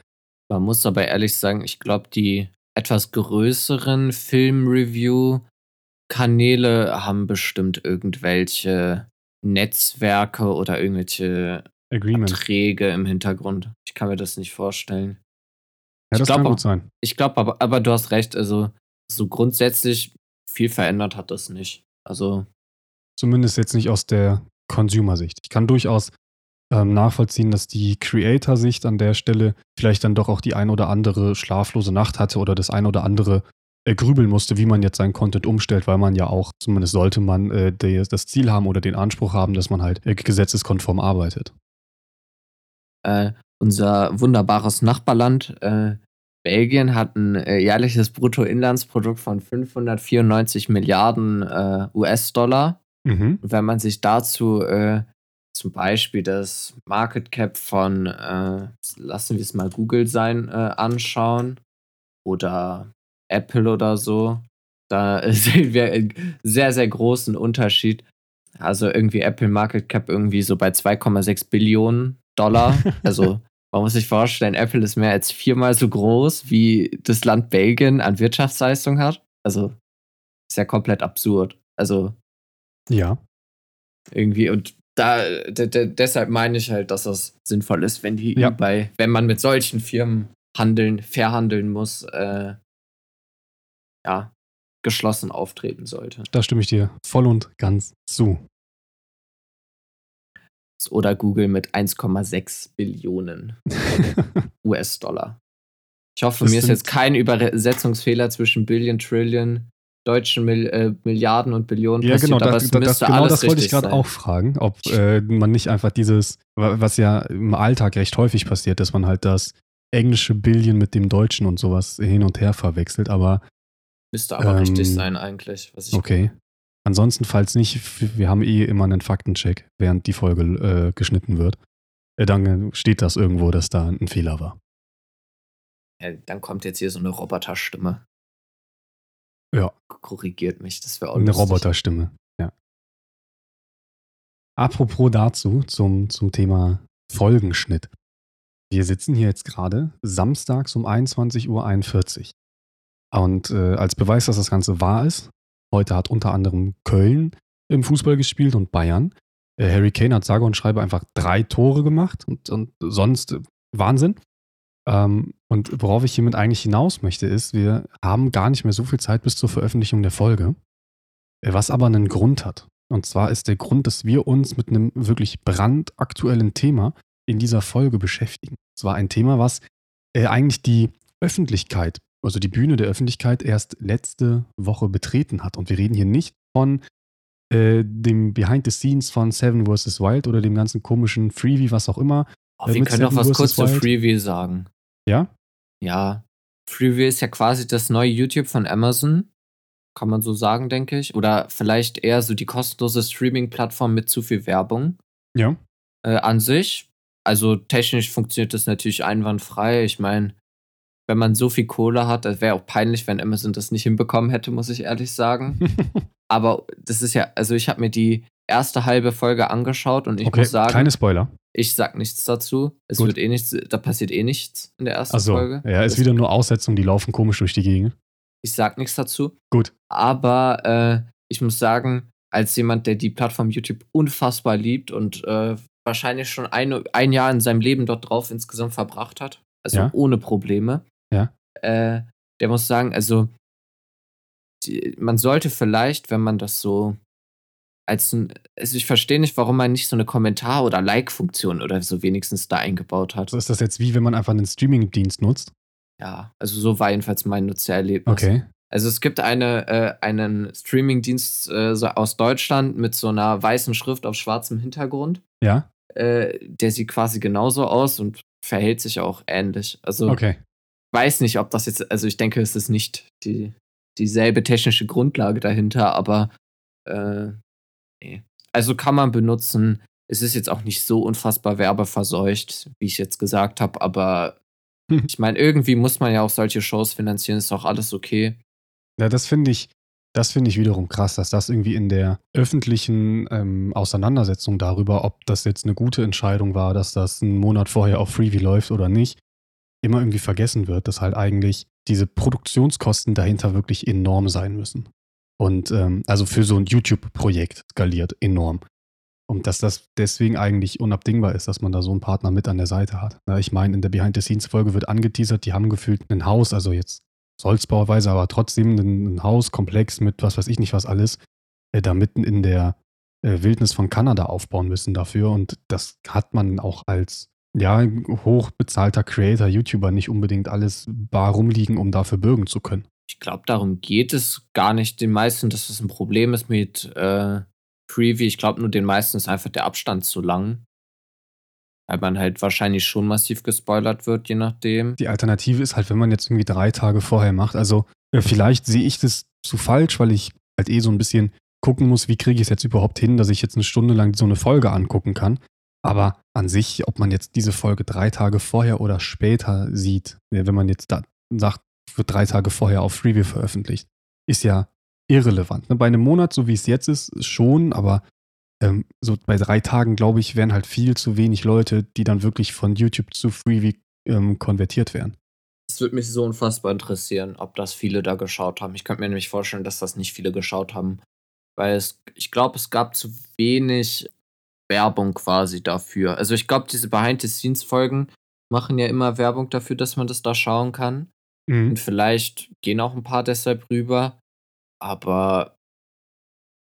Man muss aber ehrlich sagen, ich glaube, die etwas größeren Film-Review-Kanäle haben bestimmt irgendwelche Netzwerke oder irgendwelche Agreement. Verträge im Hintergrund. Ich kann mir das nicht vorstellen. Ja, das glaub, kann gut sein. Ich glaube aber, aber du hast recht, also so grundsätzlich viel verändert hat das nicht. Also. Zumindest jetzt nicht aus der Consumer-Sicht. Ich kann durchaus ähm, nachvollziehen, dass die Creator-Sicht an der Stelle vielleicht dann doch auch die ein oder andere schlaflose Nacht hatte oder das ein oder andere äh, grübeln musste, wie man jetzt seinen Content umstellt, weil man ja auch, zumindest sollte man äh, die, das Ziel haben oder den Anspruch haben, dass man halt äh, gesetzeskonform arbeitet. Äh, unser wunderbares Nachbarland äh, Belgien hat ein äh, jährliches Bruttoinlandsprodukt von 594 Milliarden US-Dollar. Mhm. Wenn man sich dazu zum Beispiel das Market Cap von, äh, lassen wir es mal Google sein, äh, anschauen oder Apple oder so, da [laughs] sehen wir einen sehr, sehr großen Unterschied. Also irgendwie Apple Market Cap irgendwie so bei 2,6 Billionen Dollar. [laughs] Also man muss sich vorstellen, Apple ist mehr als viermal so groß, wie das Land Belgien an Wirtschaftsleistung hat. Also ist ja komplett absurd. Also ja. Irgendwie und da, deshalb meine ich halt, dass das sinnvoll ist, wenn die ja. bei, wenn man mit solchen Firmen handeln, verhandeln muss, äh, ja, geschlossen auftreten sollte. Da stimme ich dir voll und ganz zu. Oder Google mit 1,6 Billionen [laughs] US-Dollar. Ich hoffe, das mir ist jetzt kein Übersetzungsfehler zwischen Billion, Trillion deutschen Mil äh, Milliarden und Billionen ja, passiert, genau, aber das, es das, genau das wollte ich gerade auch fragen, ob äh, man nicht einfach dieses, was ja im Alltag recht häufig passiert, dass man halt das englische Billion mit dem deutschen und sowas hin und her verwechselt, aber müsste aber ähm, richtig sein eigentlich. okay. Ansonsten, falls nicht, wir haben eh immer einen Faktencheck, während die Folge äh, geschnitten wird. Äh, dann steht das irgendwo, dass da ein Fehler war. Ja, dann kommt jetzt hier so eine Roboterstimme. Ja. Korrigiert mich, das wäre auch Eine. Roboterstimme, ja. Apropos dazu, zum, zum Thema Folgenschnitt. wir sitzen hier jetzt gerade samstags um 21.41 Uhr. Und äh, als Beweis, dass das Ganze wahr ist, heute hat unter anderem Köln im Fußball gespielt und Bayern. Äh, Harry Kane hat sage und schreibe einfach drei Tore gemacht und, und sonst äh, Wahnsinn. Ähm, und worauf ich hiermit eigentlich hinaus möchte, ist, wir haben gar nicht mehr so viel Zeit bis zur Veröffentlichung der Folge, äh, was aber einen Grund hat. Und zwar ist der Grund, dass wir uns mit einem wirklich brandaktuellen Thema in dieser Folge beschäftigen. Es war ein Thema, was äh, eigentlich die Öffentlichkeit, also die Bühne der Öffentlichkeit, erst letzte Woche betreten hat. Und wir reden hier nicht von äh, dem Behind the Scenes von Seven vs. Wild oder dem ganzen komischen Freebie, was auch immer. Oh, wir können doch was kurz zu Freebie sagen. Ja? Ja. Freebie ist ja quasi das neue YouTube von Amazon. Kann man so sagen, denke ich. Oder vielleicht eher so die kostenlose Streaming-Plattform mit zu viel Werbung. Ja. Äh, an sich. Also technisch funktioniert das natürlich einwandfrei. Ich meine, wenn man so viel Kohle hat, das wäre auch peinlich, wenn Amazon das nicht hinbekommen hätte, muss ich ehrlich sagen. [laughs] Aber das ist ja, also ich habe mir die erste halbe Folge angeschaut und ich okay, muss sagen. Keine Spoiler. Ich sag nichts dazu. Es Gut. wird eh nichts, da passiert eh nichts in der ersten so, Folge. Ja, ist das wieder nur Aussetzung, die laufen komisch durch die Gegend. Ich sag nichts dazu. Gut. Aber äh, ich muss sagen, als jemand, der die Plattform YouTube unfassbar liebt und äh, wahrscheinlich schon ein, ein Jahr in seinem Leben dort drauf insgesamt verbracht hat, also ja. ohne Probleme, ja. Äh, der muss sagen, also die, man sollte vielleicht, wenn man das so als ein, also ich verstehe nicht, warum man nicht so eine Kommentar- oder Like-Funktion oder so wenigstens da eingebaut hat. So ist das jetzt wie, wenn man einfach einen Streaming-Dienst nutzt? Ja, also so war jedenfalls mein Nutzererlebnis. Okay. Also es gibt eine, äh, einen Streaming-Dienst äh, so aus Deutschland mit so einer weißen Schrift auf schwarzem Hintergrund. Ja. Äh, der sieht quasi genauso aus und verhält sich auch ähnlich. Also okay. weiß nicht, ob das jetzt, also ich denke, es ist nicht die, dieselbe technische Grundlage dahinter, aber äh, nee. Also kann man benutzen. Es ist jetzt auch nicht so unfassbar werbeverseucht, wie ich jetzt gesagt habe, aber hm. ich meine, irgendwie muss man ja auch solche Shows finanzieren, ist auch alles okay. Ja, das finde ich, das finde ich wiederum krass, dass das irgendwie in der öffentlichen ähm, Auseinandersetzung darüber, ob das jetzt eine gute Entscheidung war, dass das einen Monat vorher auf Freeview läuft oder nicht, immer irgendwie vergessen wird, dass halt eigentlich diese Produktionskosten dahinter wirklich enorm sein müssen. Und ähm, also für so ein YouTube-Projekt skaliert enorm. Und dass das deswegen eigentlich unabdingbar ist, dass man da so einen Partner mit an der Seite hat. Na, ich meine, in der Behind-the-Scenes-Folge wird angeteasert, die haben gefühlt ein Haus, also jetzt Holzbauweise, aber trotzdem ein, ein Hauskomplex mit was weiß ich nicht was alles, äh, da mitten in der äh, Wildnis von Kanada aufbauen müssen dafür. Und das hat man auch als ja, hochbezahlter Creator, YouTuber nicht unbedingt alles bar rumliegen, um dafür bürgen zu können. Ich glaube, darum geht es gar nicht den meisten, dass das ein Problem ist mit äh, Preview. Ich glaube nur den meisten ist einfach der Abstand zu lang. Weil man halt wahrscheinlich schon massiv gespoilert wird, je nachdem. Die Alternative ist halt, wenn man jetzt irgendwie drei Tage vorher macht. Also äh, vielleicht sehe ich das zu falsch, weil ich halt eh so ein bisschen gucken muss, wie kriege ich es jetzt überhaupt hin, dass ich jetzt eine Stunde lang so eine Folge angucken kann. Aber an sich, ob man jetzt diese Folge drei Tage vorher oder später sieht, wenn man jetzt da sagt, wird drei Tage vorher auf Freeview veröffentlicht, ist ja irrelevant. Ne? Bei einem Monat, so wie es jetzt ist, schon, aber ähm, so bei drei Tagen, glaube ich, wären halt viel zu wenig Leute, die dann wirklich von YouTube zu Freeview ähm, konvertiert werden. Es würde mich so unfassbar interessieren, ob das viele da geschaut haben. Ich könnte mir nämlich vorstellen, dass das nicht viele geschaut haben, weil es, ich glaube, es gab zu wenig Werbung quasi dafür. Also ich glaube, diese Behind-the-Scenes-Folgen machen ja immer Werbung dafür, dass man das da schauen kann. Mhm. Und vielleicht gehen auch ein paar deshalb rüber. Aber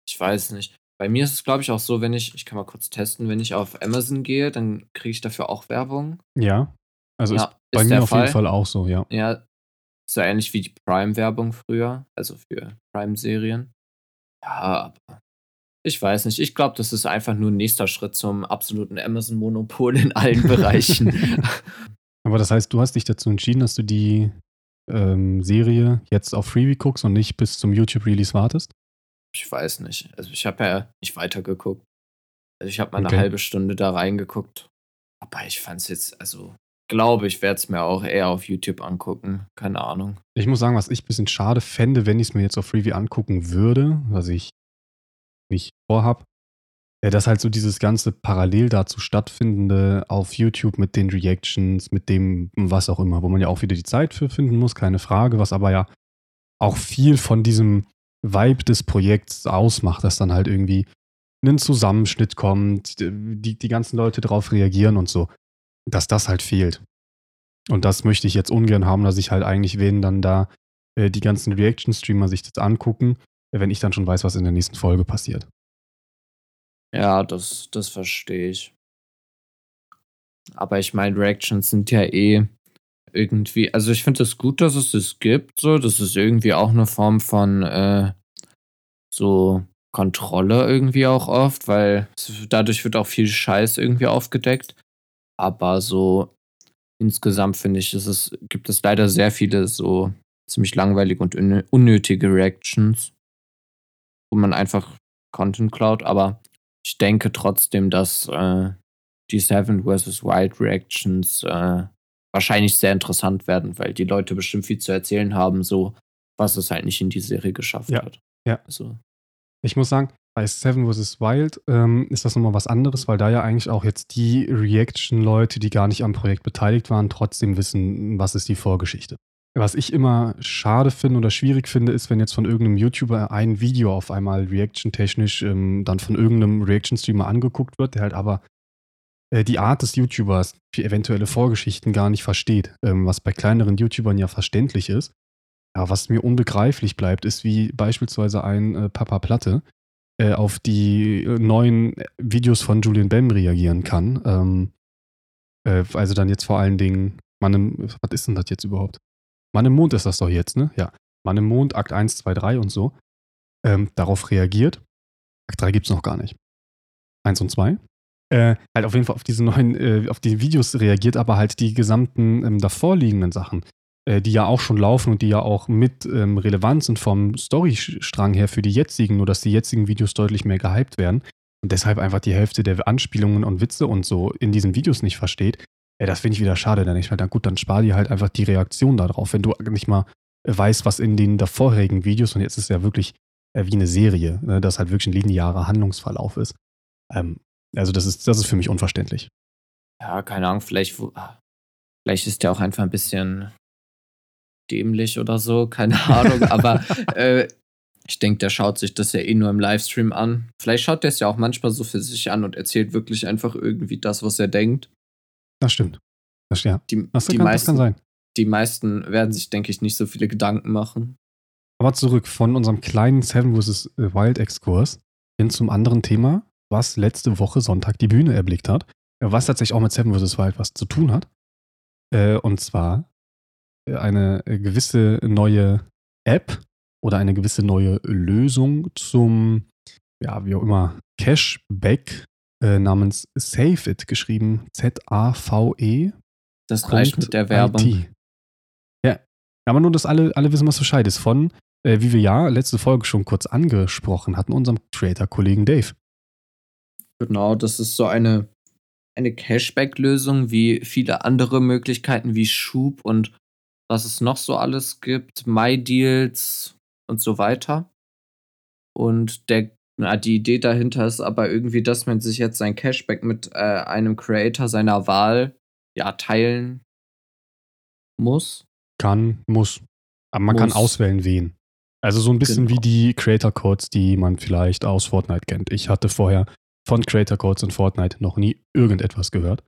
ich weiß nicht. Bei mir ist es, glaube ich, auch so, wenn ich, ich kann mal kurz testen, wenn ich auf Amazon gehe, dann kriege ich dafür auch Werbung. Ja. Also ja, ist bei ist mir auf Fall. jeden Fall auch so, ja. Ja, so ähnlich wie die Prime-Werbung früher, also für Prime-Serien. Ja, aber ich weiß nicht. Ich glaube, das ist einfach nur ein nächster Schritt zum absoluten Amazon-Monopol in allen [laughs] Bereichen. Aber das heißt, du hast dich dazu entschieden, dass du die ähm, Serie jetzt auf Freebie guckst und nicht bis zum YouTube-Release wartest? Ich weiß nicht. Also ich habe ja nicht weitergeguckt. Also ich habe mal okay. eine halbe Stunde da reingeguckt. Aber ich fand es jetzt, also glaube ich, werde es mir auch eher auf YouTube angucken. Keine Ahnung. Ich muss sagen, was ich ein bisschen schade fände, wenn ich es mir jetzt auf Freebie angucken würde, was ich nicht vorhab, Ja, dass halt so dieses ganze parallel dazu stattfindende auf YouTube mit den Reactions, mit dem was auch immer, wo man ja auch wieder die Zeit für finden muss, keine Frage, was aber ja auch viel von diesem Vibe des Projekts ausmacht, dass dann halt irgendwie ein Zusammenschnitt kommt, die, die ganzen Leute darauf reagieren und so, dass das halt fehlt. Und das möchte ich jetzt ungern haben, dass ich halt eigentlich, wenn dann da äh, die ganzen Reaction-Streamer sich das angucken, wenn ich dann schon weiß, was in der nächsten Folge passiert. Ja, das, das verstehe ich. Aber ich meine, Reactions sind ja eh irgendwie, also ich finde es gut, dass es das gibt, so. Das ist irgendwie auch eine Form von äh, so Kontrolle irgendwie auch oft, weil dadurch wird auch viel Scheiß irgendwie aufgedeckt. Aber so insgesamt finde ich, ist es, gibt es leider sehr viele so ziemlich langweilige und unnötige Reactions, wo man einfach Content klaut. Aber ich denke trotzdem, dass äh, die Seven vs. Wild Reactions äh, wahrscheinlich sehr interessant werden, weil die Leute bestimmt viel zu erzählen haben, so was es halt nicht in die Serie geschafft ja. hat. Ja. Also. Ich muss sagen, bei Seven vs. Wild ähm, ist das nochmal was anderes, weil da ja eigentlich auch jetzt die Reaction-Leute, die gar nicht am Projekt beteiligt waren, trotzdem wissen, was ist die Vorgeschichte. Was ich immer schade finde oder schwierig finde, ist, wenn jetzt von irgendeinem YouTuber ein Video auf einmal reaction-technisch ähm, dann von irgendeinem Reaction-Streamer angeguckt wird, der halt aber äh, die Art des YouTubers für eventuelle Vorgeschichten gar nicht versteht, ähm, was bei kleineren YouTubern ja verständlich ist. Ja, was mir unbegreiflich bleibt, ist wie beispielsweise ein äh, Papa Platte äh, auf die äh, neuen Videos von Julian Bam reagieren kann. Ähm, äh, also dann jetzt vor allen Dingen, Mann im, was ist denn das jetzt überhaupt? Mann im Mond ist das doch jetzt, ne? Ja. Mann im Mond, Akt 1, 2, 3 und so. Ähm, darauf reagiert. Akt 3 gibt es noch gar nicht. 1 und 2. Äh, halt auf jeden Fall auf diese neuen, äh, auf die Videos reagiert, aber halt die gesamten ähm, davorliegenden Sachen, äh, die ja auch schon laufen und die ja auch mit ähm, Relevanz sind vom Storystrang her für die jetzigen, nur dass die jetzigen Videos deutlich mehr gehypt werden und deshalb einfach die Hälfte der Anspielungen und Witze und so in diesen Videos nicht versteht, ja, das finde ich wieder schade. Dann ich meine, gut, dann spar dir halt einfach die Reaktion darauf, wenn du nicht mal weißt, was in den davorherigen Videos, und jetzt ist es ja wirklich äh, wie eine Serie, ne, dass halt wirklich ein linearer Handlungsverlauf ist. Ähm, also das ist, das ist für mich unverständlich. Ja, keine Ahnung, vielleicht, vielleicht ist der auch einfach ein bisschen dämlich oder so, [laughs] keine Ahnung, aber [laughs] äh, ich denke, der schaut sich das ja eh nur im Livestream an. Vielleicht schaut der es ja auch manchmal so für sich an und erzählt wirklich einfach irgendwie das, was er denkt. Das stimmt. Das, ja. Die, das, die kann, meisten, das kann sein. Die meisten werden sich, denke ich, nicht so viele Gedanken machen. Aber zurück von unserem kleinen Seven vs. Wild Exkurs hin zum anderen Thema, was letzte Woche Sonntag die Bühne erblickt hat. Was tatsächlich auch mit Seven vs. Wild was zu tun hat. Äh, und zwar äh, eine gewisse neue App oder eine gewisse neue Lösung zum, ja, wie auch immer, Cashback äh, namens Save It, geschrieben Z-A-V-E. Das reicht mit der Werbung. IT. Ja, aber nur, dass alle, alle wissen, was Bescheid ist. Von, äh, wie wir ja letzte Folge schon kurz angesprochen hatten, unserem Creator-Kollegen Dave. Genau, das ist so eine, eine Cashback-Lösung wie viele andere Möglichkeiten wie Schub und was es noch so alles gibt, MyDeals und so weiter. Und der na, die Idee dahinter ist aber irgendwie, dass man sich jetzt sein Cashback mit äh, einem Creator seiner Wahl ja teilen muss. Kann, muss. Aber man muss. kann auswählen, wen. Also so ein bisschen genau. wie die Creator Codes, die man vielleicht aus Fortnite kennt. Ich hatte vorher von Creator Codes in Fortnite noch nie irgendetwas gehört.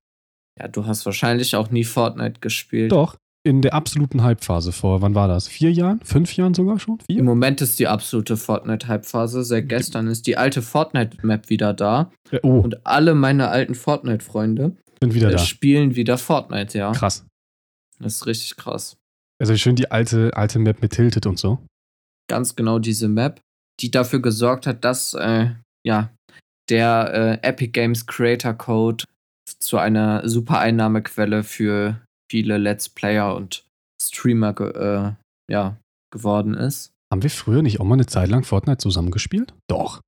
Ja, du hast wahrscheinlich auch nie Fortnite gespielt. Doch, in der absoluten Hype-Phase vor, wann war das? Vier Jahren? Fünf Jahren sogar schon? Vier? Im Moment ist die absolute Fortnite-Hype-Phase. Seit gestern ist die alte Fortnite-Map wieder da. Oh. Und alle meine alten Fortnite-Freunde sind wieder da. spielen wieder Fortnite, ja. Krass. Das ist richtig krass. Also schön die alte, alte Map mit Tilted und so. Ganz genau diese Map, die dafür gesorgt hat, dass äh, ja, der äh, Epic Games Creator Code zu einer super Einnahmequelle für viele Let's Player und Streamer ge äh, ja, geworden ist. Haben wir früher nicht auch mal eine Zeit lang Fortnite zusammengespielt? Doch.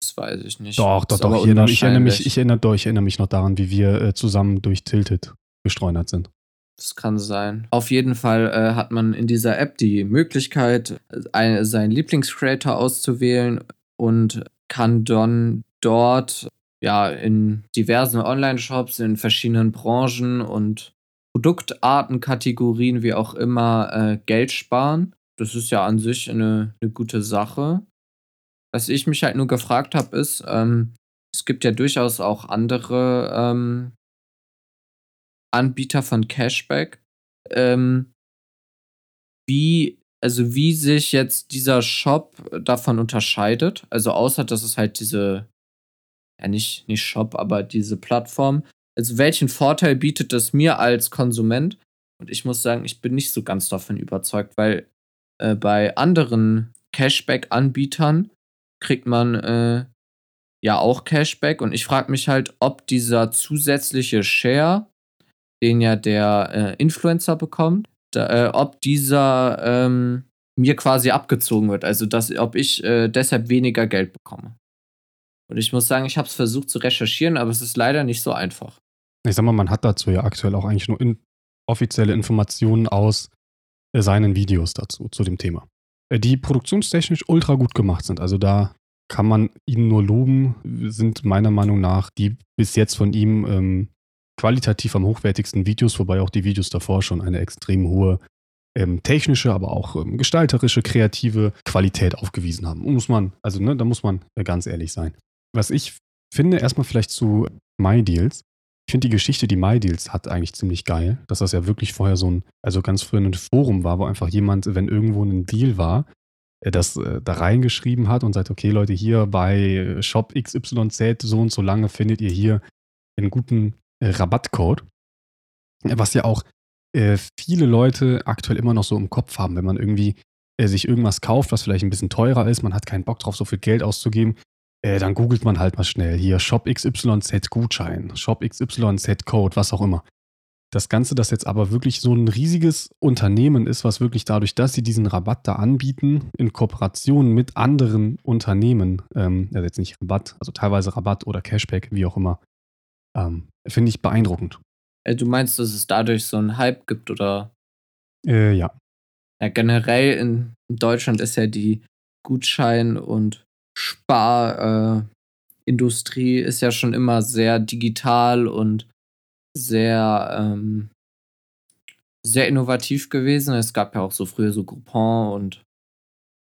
Das weiß ich nicht. Doch, doch, doch. Ich erinnere, ich, erinnere mich, ich, erinnere, doch, ich erinnere mich noch daran, wie wir äh, zusammen durch Tilted gestreunert sind. Das kann sein. Auf jeden Fall äh, hat man in dieser App die Möglichkeit, ein, seinen Lieblingscreator auszuwählen und kann dann dort ja in diversen Online-Shops in verschiedenen Branchen und Produktartenkategorien, wie auch immer, äh, Geld sparen. Das ist ja an sich eine, eine gute Sache. Was ich mich halt nur gefragt habe, ist, ähm, es gibt ja durchaus auch andere ähm, Anbieter von Cashback. Ähm, wie, also wie sich jetzt dieser Shop davon unterscheidet. Also außer, dass es halt diese, ja nicht, nicht Shop, aber diese Plattform. Also welchen Vorteil bietet das mir als Konsument? Und ich muss sagen, ich bin nicht so ganz davon überzeugt, weil äh, bei anderen Cashback-Anbietern kriegt man äh, ja auch Cashback. Und ich frage mich halt, ob dieser zusätzliche Share, den ja der äh, Influencer bekommt, da, äh, ob dieser ähm, mir quasi abgezogen wird. Also, dass, ob ich äh, deshalb weniger Geld bekomme. Und ich muss sagen, ich habe es versucht zu recherchieren, aber es ist leider nicht so einfach. Ich sag mal, man hat dazu ja aktuell auch eigentlich nur in offizielle Informationen aus äh, seinen Videos dazu, zu dem Thema. Äh, die produktionstechnisch ultra gut gemacht sind. Also da kann man ihn nur loben, sind meiner Meinung nach die bis jetzt von ihm ähm, qualitativ am hochwertigsten Videos, wobei auch die Videos davor schon eine extrem hohe ähm, technische, aber auch ähm, gestalterische, kreative Qualität aufgewiesen haben. Muss man, also ne, da muss man äh, ganz ehrlich sein. Was ich finde, erstmal vielleicht zu MyDeals. Ich finde die Geschichte, die MyDeals hat, eigentlich ziemlich geil, dass das ja wirklich vorher so ein, also ganz früher ein Forum war, wo einfach jemand, wenn irgendwo ein Deal war, das äh, da reingeschrieben hat und sagt, okay Leute, hier bei Shop XYZ so und so lange findet ihr hier einen guten äh, Rabattcode. Was ja auch äh, viele Leute aktuell immer noch so im Kopf haben, wenn man irgendwie äh, sich irgendwas kauft, was vielleicht ein bisschen teurer ist, man hat keinen Bock drauf, so viel Geld auszugeben, äh, dann googelt man halt mal schnell hier Shop XYZ Gutschein, Shop XYZ Code, was auch immer. Das Ganze, das jetzt aber wirklich so ein riesiges Unternehmen ist, was wirklich dadurch, dass sie diesen Rabatt da anbieten, in Kooperation mit anderen Unternehmen, ähm, also jetzt nicht Rabatt, also teilweise Rabatt oder Cashback, wie auch immer, ähm, finde ich beeindruckend. Äh, du meinst, dass es dadurch so einen Hype gibt oder? Äh, ja. Ja, generell in Deutschland ist ja die Gutschein- und Sparindustrie äh, ist ja schon immer sehr digital und sehr, ähm, sehr innovativ gewesen. Es gab ja auch so früher so Groupon und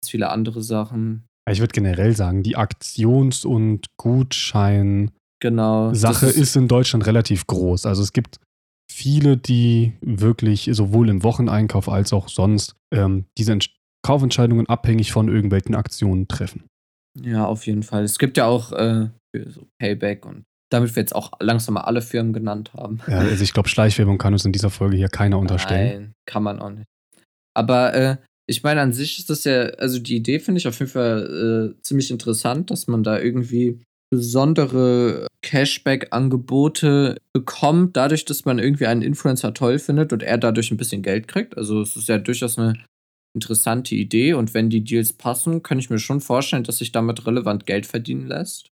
viele andere Sachen. Ich würde generell sagen, die Aktions- und Gutschein- genau, Sache ist, ist in Deutschland relativ groß. Also es gibt viele, die wirklich sowohl im Wocheneinkauf als auch sonst ähm, diese Ent Kaufentscheidungen abhängig von irgendwelchen Aktionen treffen. Ja, auf jeden Fall. Es gibt ja auch äh, so Payback und damit wir jetzt auch langsam mal alle Firmen genannt haben. Ja, also ich glaube, Schleichwerbung kann uns in dieser Folge hier keiner unterstellen. Nein, kann man auch nicht. Aber äh, ich meine, an sich ist das ja, also die Idee finde ich auf jeden Fall äh, ziemlich interessant, dass man da irgendwie besondere Cashback-Angebote bekommt, dadurch, dass man irgendwie einen Influencer toll findet und er dadurch ein bisschen Geld kriegt. Also es ist ja durchaus eine interessante Idee und wenn die Deals passen, kann ich mir schon vorstellen, dass sich damit relevant Geld verdienen lässt.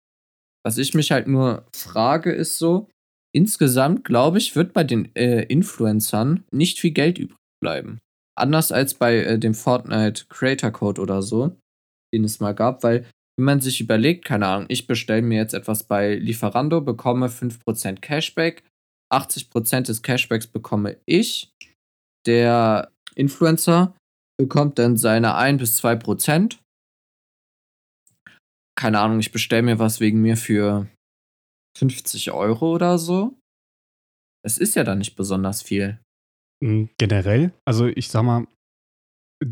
Was ich mich halt nur frage, ist so, insgesamt glaube ich, wird bei den äh, Influencern nicht viel Geld übrig bleiben. Anders als bei äh, dem Fortnite Creator Code oder so, den es mal gab, weil wenn man sich überlegt, keine Ahnung, ich bestelle mir jetzt etwas bei Lieferando, bekomme 5% Cashback, 80% des Cashbacks bekomme ich, der Influencer bekommt dann seine 1 bis 2% keine Ahnung, ich bestelle mir was wegen mir für 50 Euro oder so. Es ist ja dann nicht besonders viel. Hm, generell, also ich sag mal,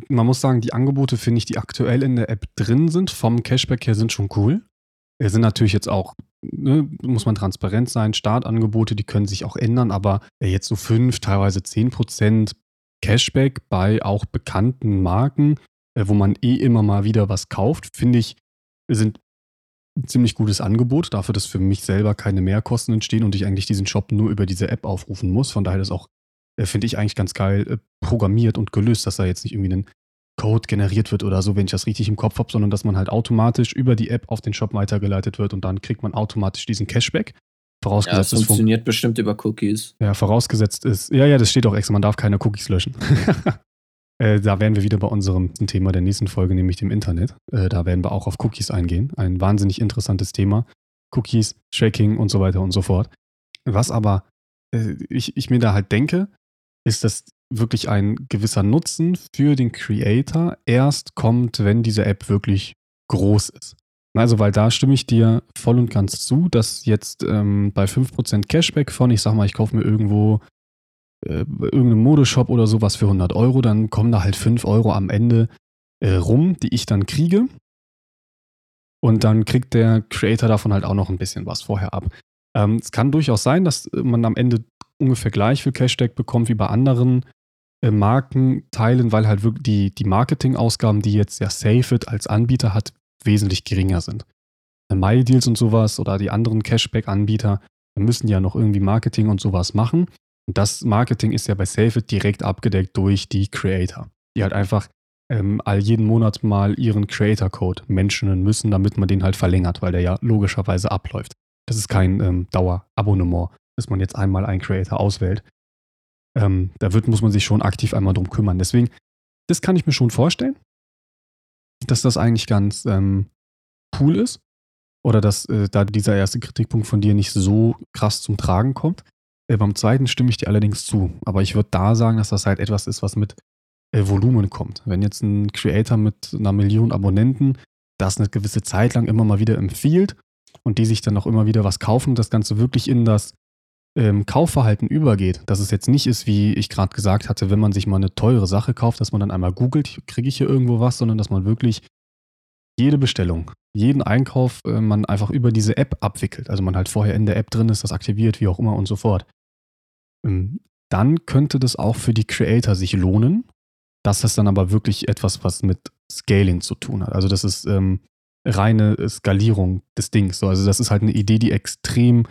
man muss sagen, die Angebote, finde ich, die aktuell in der App drin sind, vom Cashback her, sind schon cool. Es sind natürlich jetzt auch, ne, muss man transparent sein, Startangebote, die können sich auch ändern, aber jetzt so 5, teilweise 10% Cashback bei auch bekannten Marken, äh, wo man eh immer mal wieder was kauft, finde ich, sind ein ziemlich gutes Angebot, dafür, dass für mich selber keine Mehrkosten entstehen und ich eigentlich diesen Shop nur über diese App aufrufen muss. Von daher ist auch, äh, finde ich eigentlich ganz geil äh, programmiert und gelöst, dass da jetzt nicht irgendwie ein Code generiert wird oder so, wenn ich das richtig im Kopf habe, sondern dass man halt automatisch über die App auf den Shop weitergeleitet wird und dann kriegt man automatisch diesen Cashback. Vorausgesetzt ja, das funktioniert bestimmt über Cookies. Ja, vorausgesetzt ist, ja, ja, das steht auch extra, man darf keine Cookies löschen. [laughs] Äh, da wären wir wieder bei unserem Thema der nächsten Folge, nämlich dem Internet. Äh, da werden wir auch auf Cookies eingehen. Ein wahnsinnig interessantes Thema. Cookies, Tracking und so weiter und so fort. Was aber äh, ich, ich mir da halt denke, ist, dass wirklich ein gewisser Nutzen für den Creator erst kommt, wenn diese App wirklich groß ist. Also, weil da stimme ich dir voll und ganz zu, dass jetzt ähm, bei 5% Cashback von, ich sag mal, ich kaufe mir irgendwo äh, irgendeinen Modeshop oder sowas für 100 Euro, dann kommen da halt 5 Euro am Ende äh, rum, die ich dann kriege. Und dann kriegt der Creator davon halt auch noch ein bisschen was vorher ab. Ähm, es kann durchaus sein, dass man am Ende ungefähr gleich viel Cashback bekommt wie bei anderen äh, Markenteilen, weil halt wirklich die, die Marketingausgaben, die jetzt ja SafeIt als Anbieter hat, wesentlich geringer sind. Äh, MyDeals und sowas oder die anderen Cashback-Anbieter müssen ja noch irgendwie Marketing und sowas machen. Und das Marketing ist ja bei SafeIt direkt abgedeckt durch die Creator, die halt einfach ähm, all jeden Monat mal ihren Creator-Code mentionen müssen, damit man den halt verlängert, weil der ja logischerweise abläuft. Das ist kein ähm, Dauerabonnement, dass man jetzt einmal einen Creator auswählt. Ähm, da wird, muss man sich schon aktiv einmal drum kümmern. Deswegen, das kann ich mir schon vorstellen, dass das eigentlich ganz ähm, cool ist. Oder dass äh, da dieser erste Kritikpunkt von dir nicht so krass zum Tragen kommt. Äh, beim zweiten stimme ich dir allerdings zu. Aber ich würde da sagen, dass das halt etwas ist, was mit äh, Volumen kommt. Wenn jetzt ein Creator mit einer Million Abonnenten das eine gewisse Zeit lang immer mal wieder empfiehlt und die sich dann auch immer wieder was kaufen, das Ganze wirklich in das ähm, Kaufverhalten übergeht, dass es jetzt nicht ist, wie ich gerade gesagt hatte, wenn man sich mal eine teure Sache kauft, dass man dann einmal googelt, kriege ich hier irgendwo was, sondern dass man wirklich jede Bestellung, jeden Einkauf äh, man einfach über diese App abwickelt. Also man halt vorher in der App drin ist, das aktiviert, wie auch immer und so fort. Ähm, dann könnte das auch für die Creator sich lohnen. Das ist dann aber wirklich etwas, was mit Scaling zu tun hat. Also das ist ähm, reine Skalierung des Dings. So, also das ist halt eine Idee, die extrem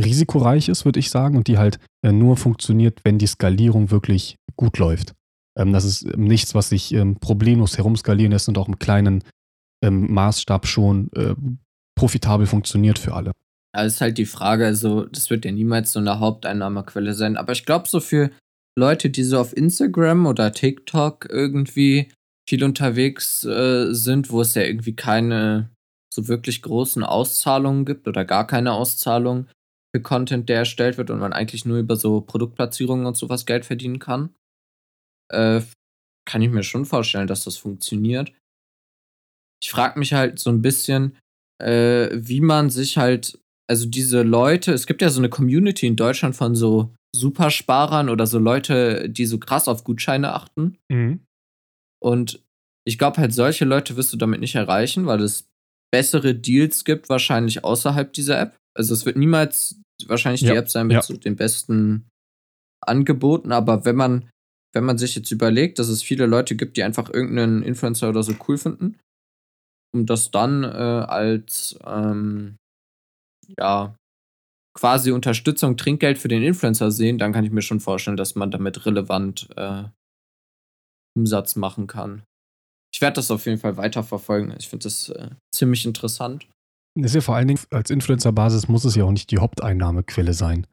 risikoreich ist, würde ich sagen, und die halt äh, nur funktioniert, wenn die Skalierung wirklich gut läuft. Ähm, das ist nichts, was sich ähm, problemlos herumskalieren lässt und auch im kleinen ähm, Maßstab schon äh, profitabel funktioniert für alle. Ja, ist halt die Frage, also das wird ja niemals so eine Haupteinnahmequelle sein, aber ich glaube so für Leute, die so auf Instagram oder TikTok irgendwie viel unterwegs äh, sind, wo es ja irgendwie keine so wirklich großen Auszahlungen gibt oder gar keine Auszahlungen für Content, der erstellt wird und man eigentlich nur über so Produktplatzierungen und sowas Geld verdienen kann, äh, kann ich mir schon vorstellen, dass das funktioniert. Ich frage mich halt so ein bisschen, äh, wie man sich halt, also diese Leute, es gibt ja so eine Community in Deutschland von so Supersparern oder so Leute, die so krass auf Gutscheine achten. Mhm. Und ich glaube halt, solche Leute wirst du damit nicht erreichen, weil es bessere Deals gibt, wahrscheinlich außerhalb dieser App. Also es wird niemals wahrscheinlich ja. die App sein mit ja. so den besten Angeboten, aber wenn man, wenn man sich jetzt überlegt, dass es viele Leute gibt, die einfach irgendeinen Influencer oder so cool finden, um das dann äh, als ähm, ja quasi Unterstützung, Trinkgeld für den Influencer sehen, dann kann ich mir schon vorstellen, dass man damit relevant äh, Umsatz machen kann. Ich werde das auf jeden Fall weiterverfolgen. Ich finde das äh, ziemlich interessant. Ist ja vor allen Dingen als Influencer-Basis muss es ja auch nicht die Haupteinnahmequelle sein.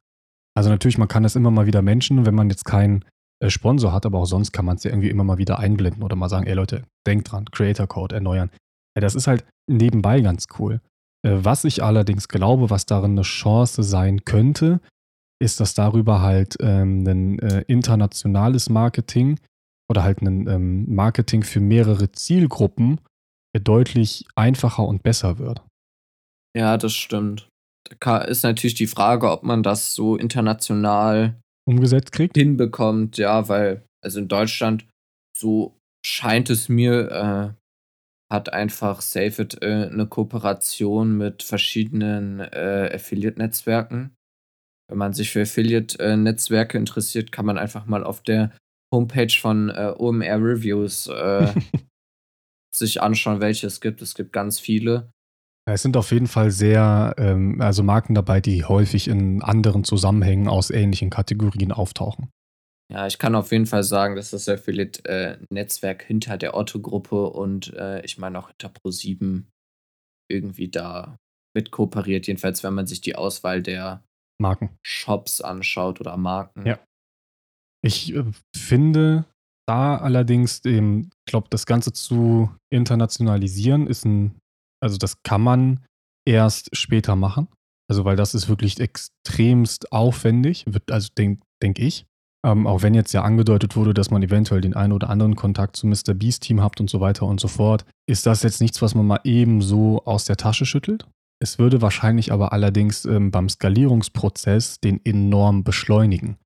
Also natürlich, man kann das immer mal wieder menschen, wenn man jetzt keinen äh, Sponsor hat, aber auch sonst kann man es ja irgendwie immer mal wieder einblenden oder mal sagen, ey Leute, denkt dran, Creator Code erneuern. Ja, das ist halt nebenbei ganz cool. Äh, was ich allerdings glaube, was darin eine Chance sein könnte, ist, dass darüber halt ähm, ein äh, internationales Marketing oder halt ein ähm, Marketing für mehrere Zielgruppen deutlich einfacher und besser wird. Ja, das stimmt. Da ist natürlich die Frage, ob man das so international umgesetzt kriegt. Hinbekommt, ja, weil, also in Deutschland, so scheint es mir, äh, hat einfach SafeIt äh, eine Kooperation mit verschiedenen äh, Affiliate-Netzwerken. Wenn man sich für Affiliate-Netzwerke interessiert, kann man einfach mal auf der Homepage von äh, OMR Reviews äh, [laughs] sich anschauen, welche es gibt. Es gibt ganz viele. Es sind auf jeden Fall sehr, ähm, also Marken dabei, die häufig in anderen Zusammenhängen aus ähnlichen Kategorien auftauchen. Ja, ich kann auf jeden Fall sagen, dass das Affiliate-Netzwerk äh, hinter der Otto-Gruppe und äh, ich meine auch hinter Pro7 irgendwie da mit kooperiert. Jedenfalls, wenn man sich die Auswahl der Marken. Shops anschaut oder Marken. Ja. Ich äh, finde da allerdings, ich glaube, das Ganze zu internationalisieren ist ein, also das kann man erst später machen. Also, weil das ist wirklich extremst aufwendig, wird, also denke denk ich. Ähm, auch wenn jetzt ja angedeutet wurde, dass man eventuell den einen oder anderen Kontakt zu Mr. Beast Team habt und so weiter und so fort, ist das jetzt nichts, was man mal eben so aus der Tasche schüttelt. Es würde wahrscheinlich aber allerdings ähm, beim Skalierungsprozess den enorm beschleunigen.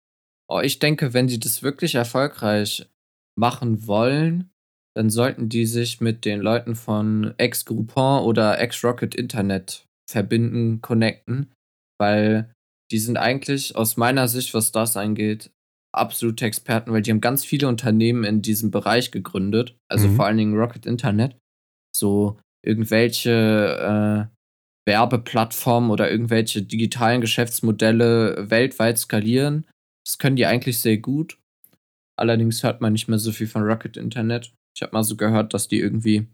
Oh, ich denke, wenn sie das wirklich erfolgreich machen wollen, dann sollten die sich mit den Leuten von Ex-Groupon oder Ex-Rocket Internet verbinden, connecten, weil die sind eigentlich aus meiner Sicht, was das angeht, absolute Experten, weil die haben ganz viele Unternehmen in diesem Bereich gegründet, also mhm. vor allen Dingen Rocket Internet, so irgendwelche äh, Werbeplattformen oder irgendwelche digitalen Geschäftsmodelle weltweit skalieren. Das können die eigentlich sehr gut. Allerdings hört man nicht mehr so viel von Rocket Internet. Ich habe mal so gehört, dass die irgendwie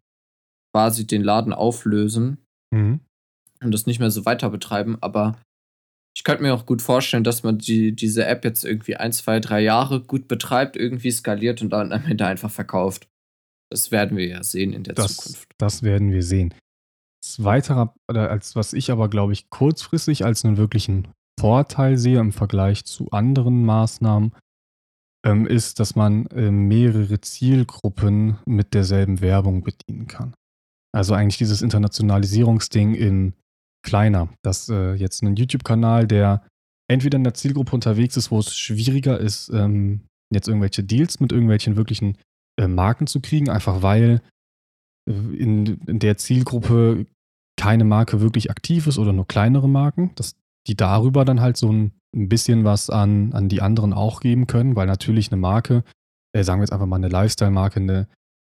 quasi den Laden auflösen mhm. und das nicht mehr so weiter betreiben. Aber ich könnte mir auch gut vorstellen, dass man die, diese App jetzt irgendwie ein, zwei, drei Jahre gut betreibt, irgendwie skaliert und dann am Ende einfach verkauft. Das werden wir ja sehen in der das, Zukunft. Das werden wir sehen. Als weiterer, oder als was ich aber, glaube ich, kurzfristig als einen wirklichen Vorteil sehe im Vergleich zu anderen Maßnahmen, ähm, ist, dass man äh, mehrere Zielgruppen mit derselben Werbung bedienen kann. Also eigentlich dieses Internationalisierungsding in kleiner. Dass äh, jetzt ein YouTube-Kanal, der entweder in der Zielgruppe unterwegs ist, wo es schwieriger ist, ähm, jetzt irgendwelche Deals mit irgendwelchen wirklichen äh, Marken zu kriegen, einfach weil äh, in, in, der Zielgruppe keine Marke wirklich aktiv ist oder nur kleinere Marken, dass die darüber dann halt so ein, ein bisschen was an, an die anderen auch geben können, weil natürlich eine Marke, äh, sagen wir jetzt einfach mal eine Lifestyle-Marke, eine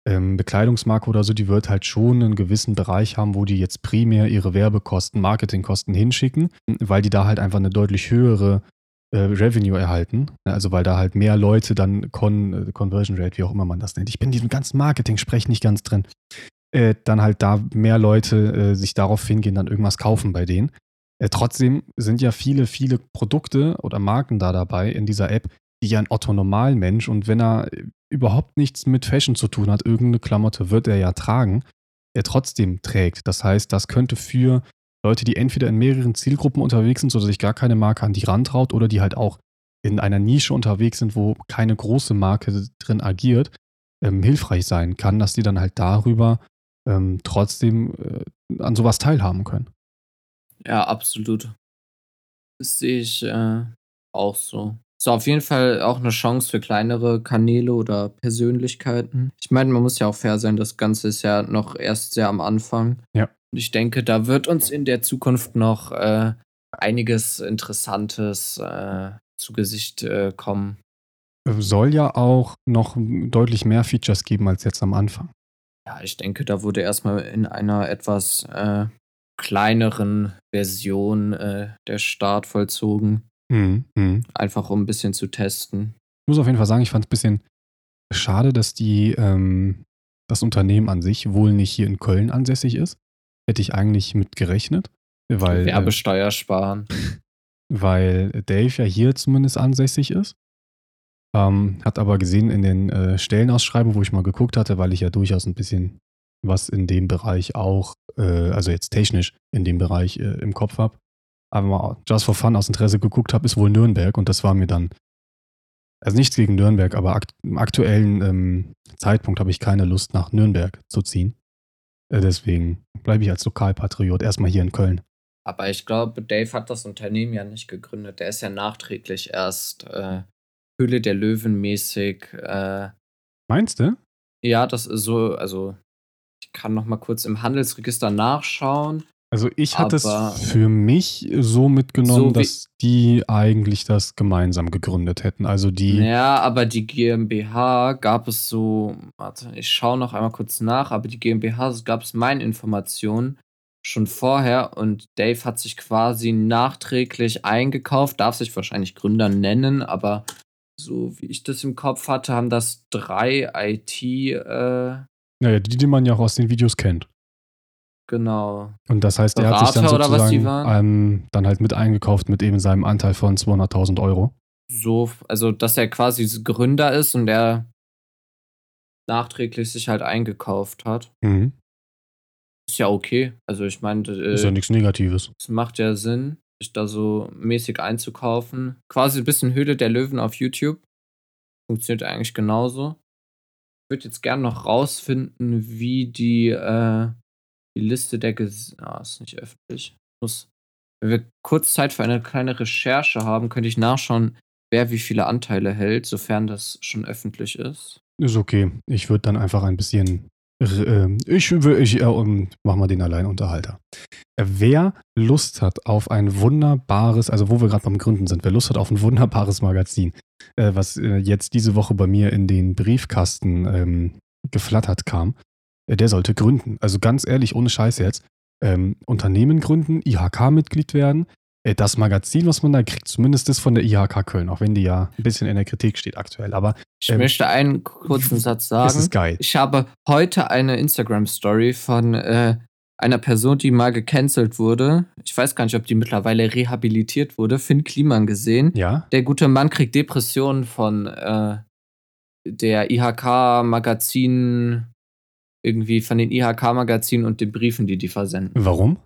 ähm, Bekleidungsmarke oder so, die wird halt schon einen gewissen Bereich haben, wo die jetzt primär ihre Werbekosten, Marketingkosten hinschicken, weil die da halt einfach eine deutlich höhere äh, Revenue erhalten. Also weil da halt mehr Leute dann Con äh, Conversion Rate, wie auch immer man das nennt. Ich bin in diesem ganzen Marketing-Sprech nicht ganz drin. Äh, dann halt da mehr Leute äh, sich darauf hingehen, dann irgendwas kaufen bei denen. Äh, trotzdem sind ja viele, viele Produkte oder Marken da dabei in dieser App, die ja ein Otto Normalmensch und wenn er überhaupt nichts mit Fashion zu tun hat, irgendeine Klamotte wird er ja tragen, der trotzdem trägt. Das heißt, das könnte für Leute, die entweder in mehreren Zielgruppen unterwegs sind, sodass sich gar keine Marke an die rantraut oder die halt auch in einer Nische unterwegs sind, wo keine große Marke drin agiert, ähm, hilfreich sein kann, dass die dann halt darüber ähm, trotzdem äh, an sowas teilhaben können. Ja, absolut. Das sehe ich äh, auch so. Ist auf jeden Fall auch eine Chance für kleinere Kanäle oder Persönlichkeiten. Ich meine, man muss ja auch fair sein, das Ganze ist ja noch erst sehr am Anfang. Ja. Und ich denke, da wird uns in der Zukunft noch äh, einiges Interessantes äh, zu Gesicht äh, kommen. Soll ja auch noch deutlich mehr Features geben als jetzt am Anfang. Ja, ich denke, da wurde erstmal in einer etwas äh, kleineren Version äh, der Start vollzogen. Mhm, mhm. Einfach um ein bisschen zu testen. Ich muss auf jeden Fall sagen, ich fand es ein bisschen schade, dass die, ähm, das Unternehmen an sich wohl nicht hier in Köln ansässig ist. Hätte ich eigentlich mit gerechnet. Weil, äh, Werbesteuer sparen. [laughs] Weil Dave ja hier zumindest ansässig ist. Ähm, hat aber gesehen in den äh, Stellenausschreibungen, wo ich mal geguckt hatte, weil ich ja durchaus ein bisschen was in dem Bereich auch, äh, also jetzt technisch in dem Bereich äh, im Kopf habe, aber mal just for fun aus Interesse geguckt habe, ist wohl Nürnberg und das war mir dann, also nichts gegen Nürnberg, aber akt im aktuellen ähm, Zeitpunkt habe ich keine Lust nach Nürnberg zu ziehen. Äh, deswegen bleibe ich als Lokalpatriot erstmal hier in Köln. Aber ich glaube, Dave hat das Unternehmen ja nicht gegründet. Der ist ja nachträglich erst äh, Höhle der Löwen mäßig. Äh, Meinst du? Ja, das ist so, also kann noch mal kurz im Handelsregister nachschauen. Also ich hatte es für mich so mitgenommen, so dass die eigentlich das gemeinsam gegründet hätten. Also die. Ja, aber die GmbH gab es so, warte, ich schaue noch einmal kurz nach, aber die GmbH gab es meinen Informationen schon vorher und Dave hat sich quasi nachträglich eingekauft, darf sich wahrscheinlich Gründer nennen, aber so wie ich das im Kopf hatte, haben das drei IT. Äh, naja, die, die man ja auch aus den Videos kennt. Genau. Und das heißt, er hat sich dann sozusagen ähm, dann halt mit eingekauft mit eben seinem Anteil von 200.000 Euro. So, also dass er quasi Gründer ist und er nachträglich sich halt eingekauft hat. Mhm. ist ja okay. Also ich meine, äh, Ist ja nichts Negatives. es macht ja Sinn, sich da so mäßig einzukaufen. Quasi ein bisschen Höhle der Löwen auf YouTube. Funktioniert eigentlich genauso. Ich würde jetzt gerne noch rausfinden, wie die, äh, die Liste der Ges ah, ist nicht öffentlich. Muss, wenn wir kurz Zeit für eine kleine Recherche haben, könnte ich nachschauen, wer wie viele Anteile hält, sofern das schon öffentlich ist. Ist okay. Ich würde dann einfach ein bisschen. Äh, Ich, ich äh, mach mal den Alleinunterhalter. Äh, Wer Lust hat auf ein wunderbares, also wo wir gerade beim Gründen sind, wer Lust hat auf ein wunderbares Magazin, äh, was äh, jetzt diese Woche bei mir in den Briefkasten ähm, geflattert kam, äh, der sollte gründen. Also ganz ehrlich, ohne Scheiß jetzt. Ähm, Unternehmen gründen, IHK-Mitglied werden. Äh, Das Magazin, was man da kriegt, zumindest das von der IHK Köln, auch wenn die ja ein bisschen in der Kritik steht aktuell. Aber Ich Ähm, möchte einen kurzen Satz es ist sagen. geil. Ich habe heute eine Instagram-Story von äh, einer Person, die mal gecancelt wurde. Ich weiß gar nicht, ob die mittlerweile rehabilitiert wurde. Finn Kliman gesehen. Ja, Der gute Mann kriegt Depressionen von äh, der IHK-Magazin, irgendwie von den IHK-Magazinen und den Briefen, die die versenden. warum?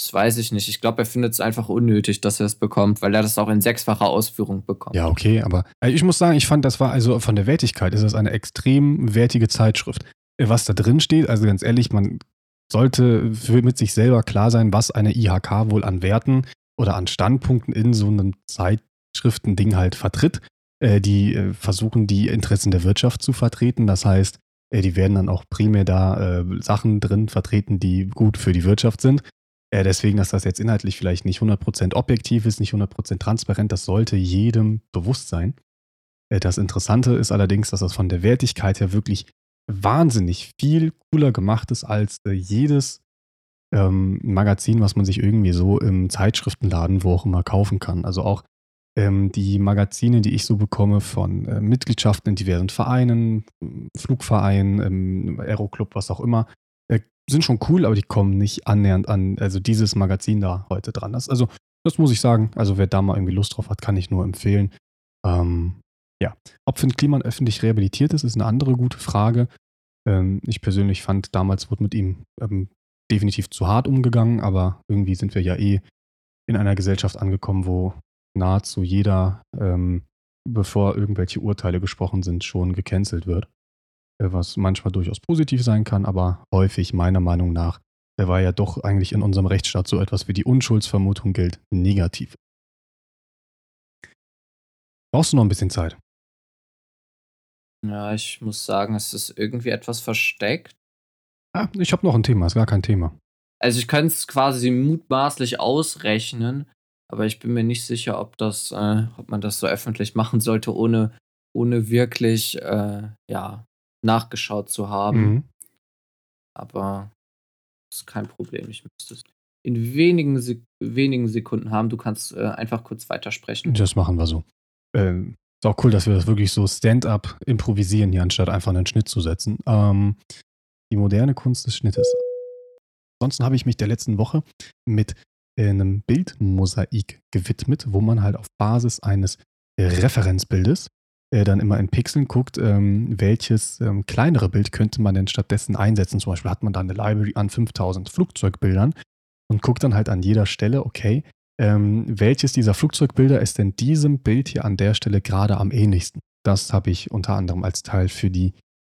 Das weiß ich nicht. Ich glaube, er findet es einfach unnötig, dass er es bekommt, weil er das auch in sechsfacher Ausführung bekommt. Ja, okay, aber äh, ich muss sagen, ich fand, das war also von der Wertigkeit ist das eine extrem wertige Zeitschrift. Äh, Was da drin steht, also ganz ehrlich, man sollte mit sich selber klar sein, was eine IHK wohl an Werten oder an Standpunkten in so einem Zeitschriftending halt vertritt. Äh, die versuchen, die Interessen der Wirtschaft zu vertreten. Das heißt, die werden dann auch primär da Sachen drin vertreten, die gut für die Wirtschaft sind. Äh, deswegen, dass das jetzt inhaltlich vielleicht nicht 100% objektiv ist, nicht 100% transparent, das sollte jedem bewusst sein. Äh, das Interessante ist allerdings, dass das von der Wertigkeit her wirklich wahnsinnig viel cooler gemacht ist als äh, jedes ähm, Magazin, was man sich irgendwie so im Zeitschriftenladen, wo auch immer, kaufen kann. Also auch ähm, die Magazine, die ich so bekomme von äh, Mitgliedschaften in diversen Vereinen, Flugvereinen, ähm, Aeroclub, was auch immer, sind schon cool, aber die kommen nicht annähernd an, also dieses Magazin da heute dran. Das, also, das muss ich sagen. Also, wer da mal irgendwie Lust drauf hat, kann ich nur empfehlen. Ähm, ja. Ob Finn Kliman öffentlich rehabilitiert ist, ist eine andere gute Frage. Ähm, ich persönlich fand, damals wurde mit ihm ähm, definitiv zu hart umgegangen, aber irgendwie sind wir ja eh in einer Gesellschaft angekommen, wo nahezu jeder, ähm, bevor irgendwelche Urteile gesprochen sind, schon gecancelt wird was manchmal durchaus positiv sein kann, aber häufig meiner Meinung nach, der war ja doch eigentlich in unserem Rechtsstaat so etwas wie die Unschuldsvermutung gilt, negativ. Brauchst du noch ein bisschen Zeit? Ja, ich muss sagen, es ist irgendwie etwas versteckt. Ah, ich habe noch ein Thema, ist gar kein Thema. Also ich könnte es quasi mutmaßlich ausrechnen, aber ich bin mir nicht sicher, ob das, äh, ob man das so öffentlich machen sollte, ohne, ohne wirklich äh, ja, nachgeschaut zu haben. Mhm. Aber ist kein Problem. Ich müsste es in wenigen, Sek wenigen Sekunden haben. Du kannst äh, einfach kurz weitersprechen. Das machen wir so. Ähm, ist auch cool, dass wir das wirklich so Stand-up improvisieren hier, anstatt einfach einen Schnitt zu setzen. Ähm, die moderne Kunst des Schnittes. Ansonsten habe ich mich der letzten Woche mit äh, einem Bildmosaik gewidmet, wo man halt auf Basis eines Referenzbildes äh, dann immer in Pixeln guckt, ähm, welches ähm, kleinere Bild könnte man denn stattdessen einsetzen. Zum Beispiel hat man da eine Library an 5000 Flugzeugbildern und guckt dann halt an jeder Stelle, okay, ähm, welches dieser Flugzeugbilder ist denn diesem Bild hier an der Stelle gerade am ähnlichsten? Das habe ich unter anderem als Teil für die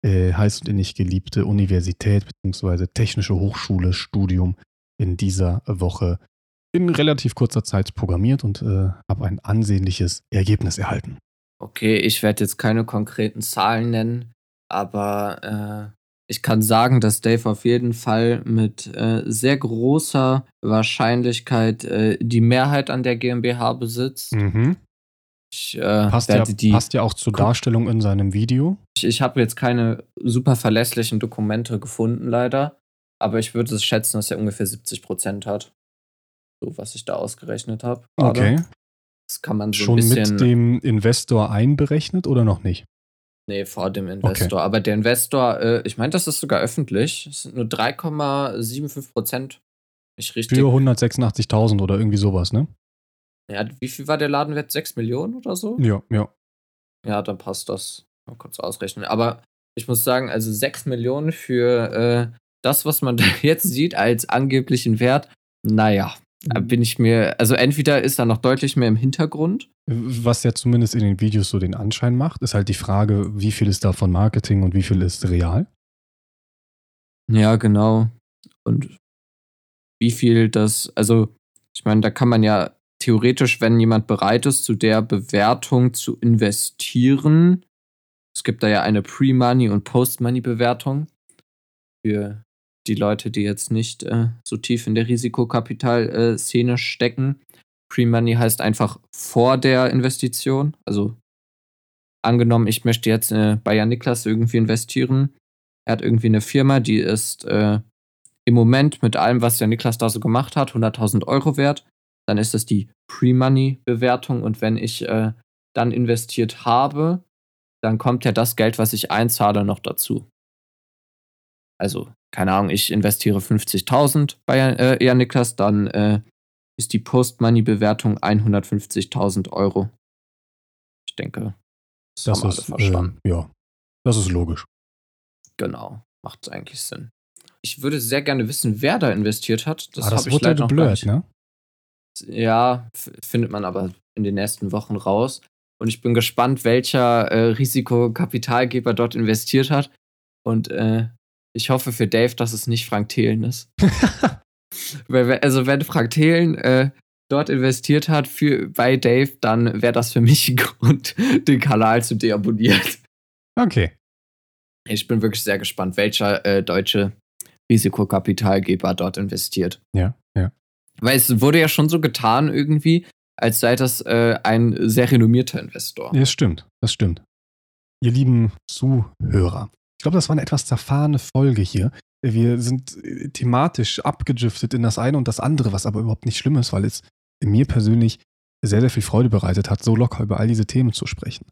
äh, heiß und innig geliebte Universität bzw. Technische Hochschule Studium in dieser Woche in relativ kurzer Zeit programmiert und äh, habe ein ansehnliches Ergebnis erhalten. Okay, ich werde jetzt keine konkreten Zahlen nennen, aber äh, ich kann sagen, dass Dave auf jeden Fall mit äh, sehr großer Wahrscheinlichkeit äh, die Mehrheit an der GmbH besitzt. Mhm. Ich, äh, Passt, ja, passt ja auch zur Darstellung in seinem Video. ich, ich habe jetzt keine super verlässlichen Dokumente gefunden, leider. Aber ich würde es schätzen, dass er ungefähr 70% hat. So, was ich da ausgerechnet habe. Okay. Das kann man so Schon ein bisschen. mit dem Investor einberechnet oder noch nicht? Nee, vor dem Investor. Aber der Investor, äh, ich meine, das ist sogar öffentlich. Es sind nur 3,75 Prozent. Nicht richtig. Für 186.000 oder irgendwie sowas, ne? Ja, wie viel war der Ladenwert? 6 Millionen oder so? Ja, ja. Ja, dann passt das. Mal kurz ausrechnen. Aber ich muss sagen, also 6 Millionen für äh, das, was man [laughs] jetzt sieht als angeblichen Wert, naja, da. Bin ich mir, also entweder ist da noch deutlich mehr im Hintergrund. Was ja zumindest in den Videos so den Anschein macht, ist halt die Frage, wie viel ist davon Marketing und wie viel ist real? Ja, genau. Und wie viel das, also ich meine, da kann man ja theoretisch, wenn jemand bereit ist, zu der Bewertung zu investieren, es gibt da ja eine Pre-Money- und Post-Money-Bewertung für die Leute, die jetzt nicht äh, so tief in der Risikokapital-Szene stecken. Pre-Money heißt einfach vor der Investition. Also angenommen, ich möchte jetzt äh, bei Jan Niklas irgendwie investieren. Er hat irgendwie eine Firma, die ist äh, im Moment mit allem, was Jan Niklas da so gemacht hat, 100.000 Euro wert. Dann ist das die Pre-Money-Bewertung. Und wenn ich äh, dann investiert habe, dann kommt ja das Geld, was ich einzahle, noch dazu. Also, keine Ahnung, ich investiere 50.000 bei äh, ja, Niklas, dann äh, ist die Post-Money-Bewertung 150.000 Euro. Ich denke, das, das ist, verstanden. Äh, ja, das ist logisch. Genau, macht eigentlich Sinn. Ich würde sehr gerne wissen, wer da investiert hat. Das, ah, das wurde ja blöd, ne? Ja, findet man aber in den nächsten Wochen raus. Und ich bin gespannt, welcher äh, Risikokapitalgeber dort investiert hat. Und äh, ich hoffe für Dave, dass es nicht Frank Thelen ist. [laughs] also, wenn Frank Thelen äh, dort investiert hat für, bei Dave, dann wäre das für mich ein [laughs] Grund, den Kanal zu deabonnieren. Okay. Ich bin wirklich sehr gespannt, welcher äh, deutsche Risikokapitalgeber dort investiert. Ja, ja. Weil es wurde ja schon so getan irgendwie, als sei das äh, ein sehr renommierter Investor. Ja, das stimmt, das stimmt. Ihr lieben Zuhörer, ich glaube, das war eine etwas zerfahrene Folge hier. Wir sind äh, thematisch abgedriftet in das eine und das andere, was aber überhaupt nicht schlimm ist, weil es mir persönlich sehr, sehr viel Freude bereitet hat, so locker über all diese Themen zu sprechen.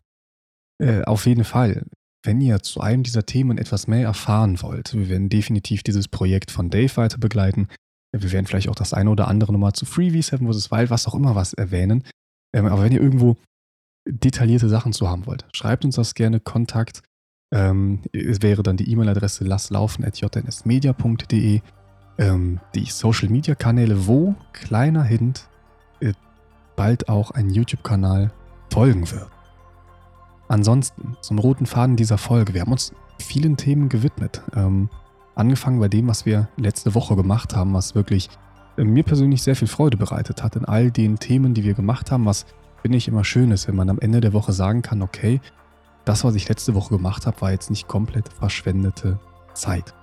Äh, auf jeden Fall, wenn ihr zu einem dieser Themen etwas mehr erfahren wollt, wir werden definitiv dieses Projekt von Dave weiter begleiten. Wir werden vielleicht auch das eine oder andere nochmal zu Freebie, Seven vs. Wild, was auch immer was erwähnen. Ähm, aber wenn ihr irgendwo detaillierte Sachen zu haben wollt, schreibt uns das gerne. Kontakt ähm, es wäre dann die E-Mail-Adresse lasslaufen.jnsmedia.de. Ähm, die Social Media Kanäle, wo, kleiner Hint, äh, bald auch ein YouTube-Kanal folgen wird. Ansonsten, zum roten Faden dieser Folge, wir haben uns vielen Themen gewidmet. Ähm, angefangen bei dem, was wir letzte Woche gemacht haben, was wirklich äh, mir persönlich sehr viel Freude bereitet hat in all den Themen, die wir gemacht haben, was finde ich immer schön ist, wenn man am Ende der Woche sagen kann, okay, das, was ich letzte Woche gemacht habe, war jetzt nicht komplett verschwendete Zeit.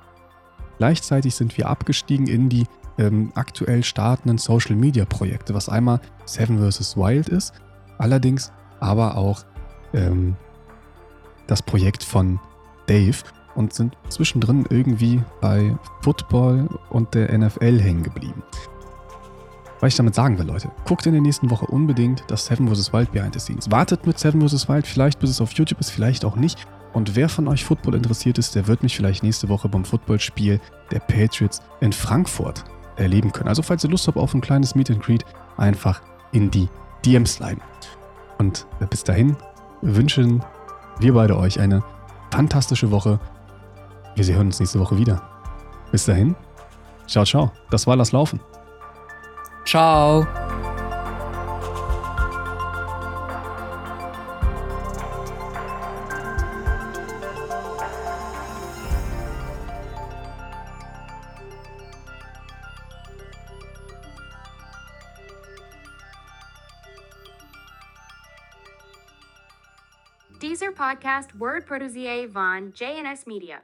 Gleichzeitig sind wir abgestiegen in die ähm, aktuell startenden Social Media Projekte, was einmal Seven vs. Wild ist, allerdings aber auch ähm, das Projekt von Dave und sind zwischendrin irgendwie bei Football und der NFL hängen geblieben. Was ich damit sagen will, Leute, guckt in der nächsten Woche unbedingt das Seven vs. Wild Behind the Scenes. Wartet mit Seven vs. Wild, vielleicht bis es auf YouTube ist, vielleicht auch nicht. Und wer von euch Football interessiert ist, der wird mich vielleicht nächste Woche beim Footballspiel der Patriots in Frankfurt erleben können. Also falls ihr Lust habt auf ein kleines Meet and Greet, einfach in die DMs sliden. Und bis dahin wünschen wir beide euch eine fantastische Woche. Wir sehen uns nächste Woche wieder. Bis dahin, ciao, ciao. Das war Lass Laufen. Ciao. Deezer podcast word produzier von JNS Media.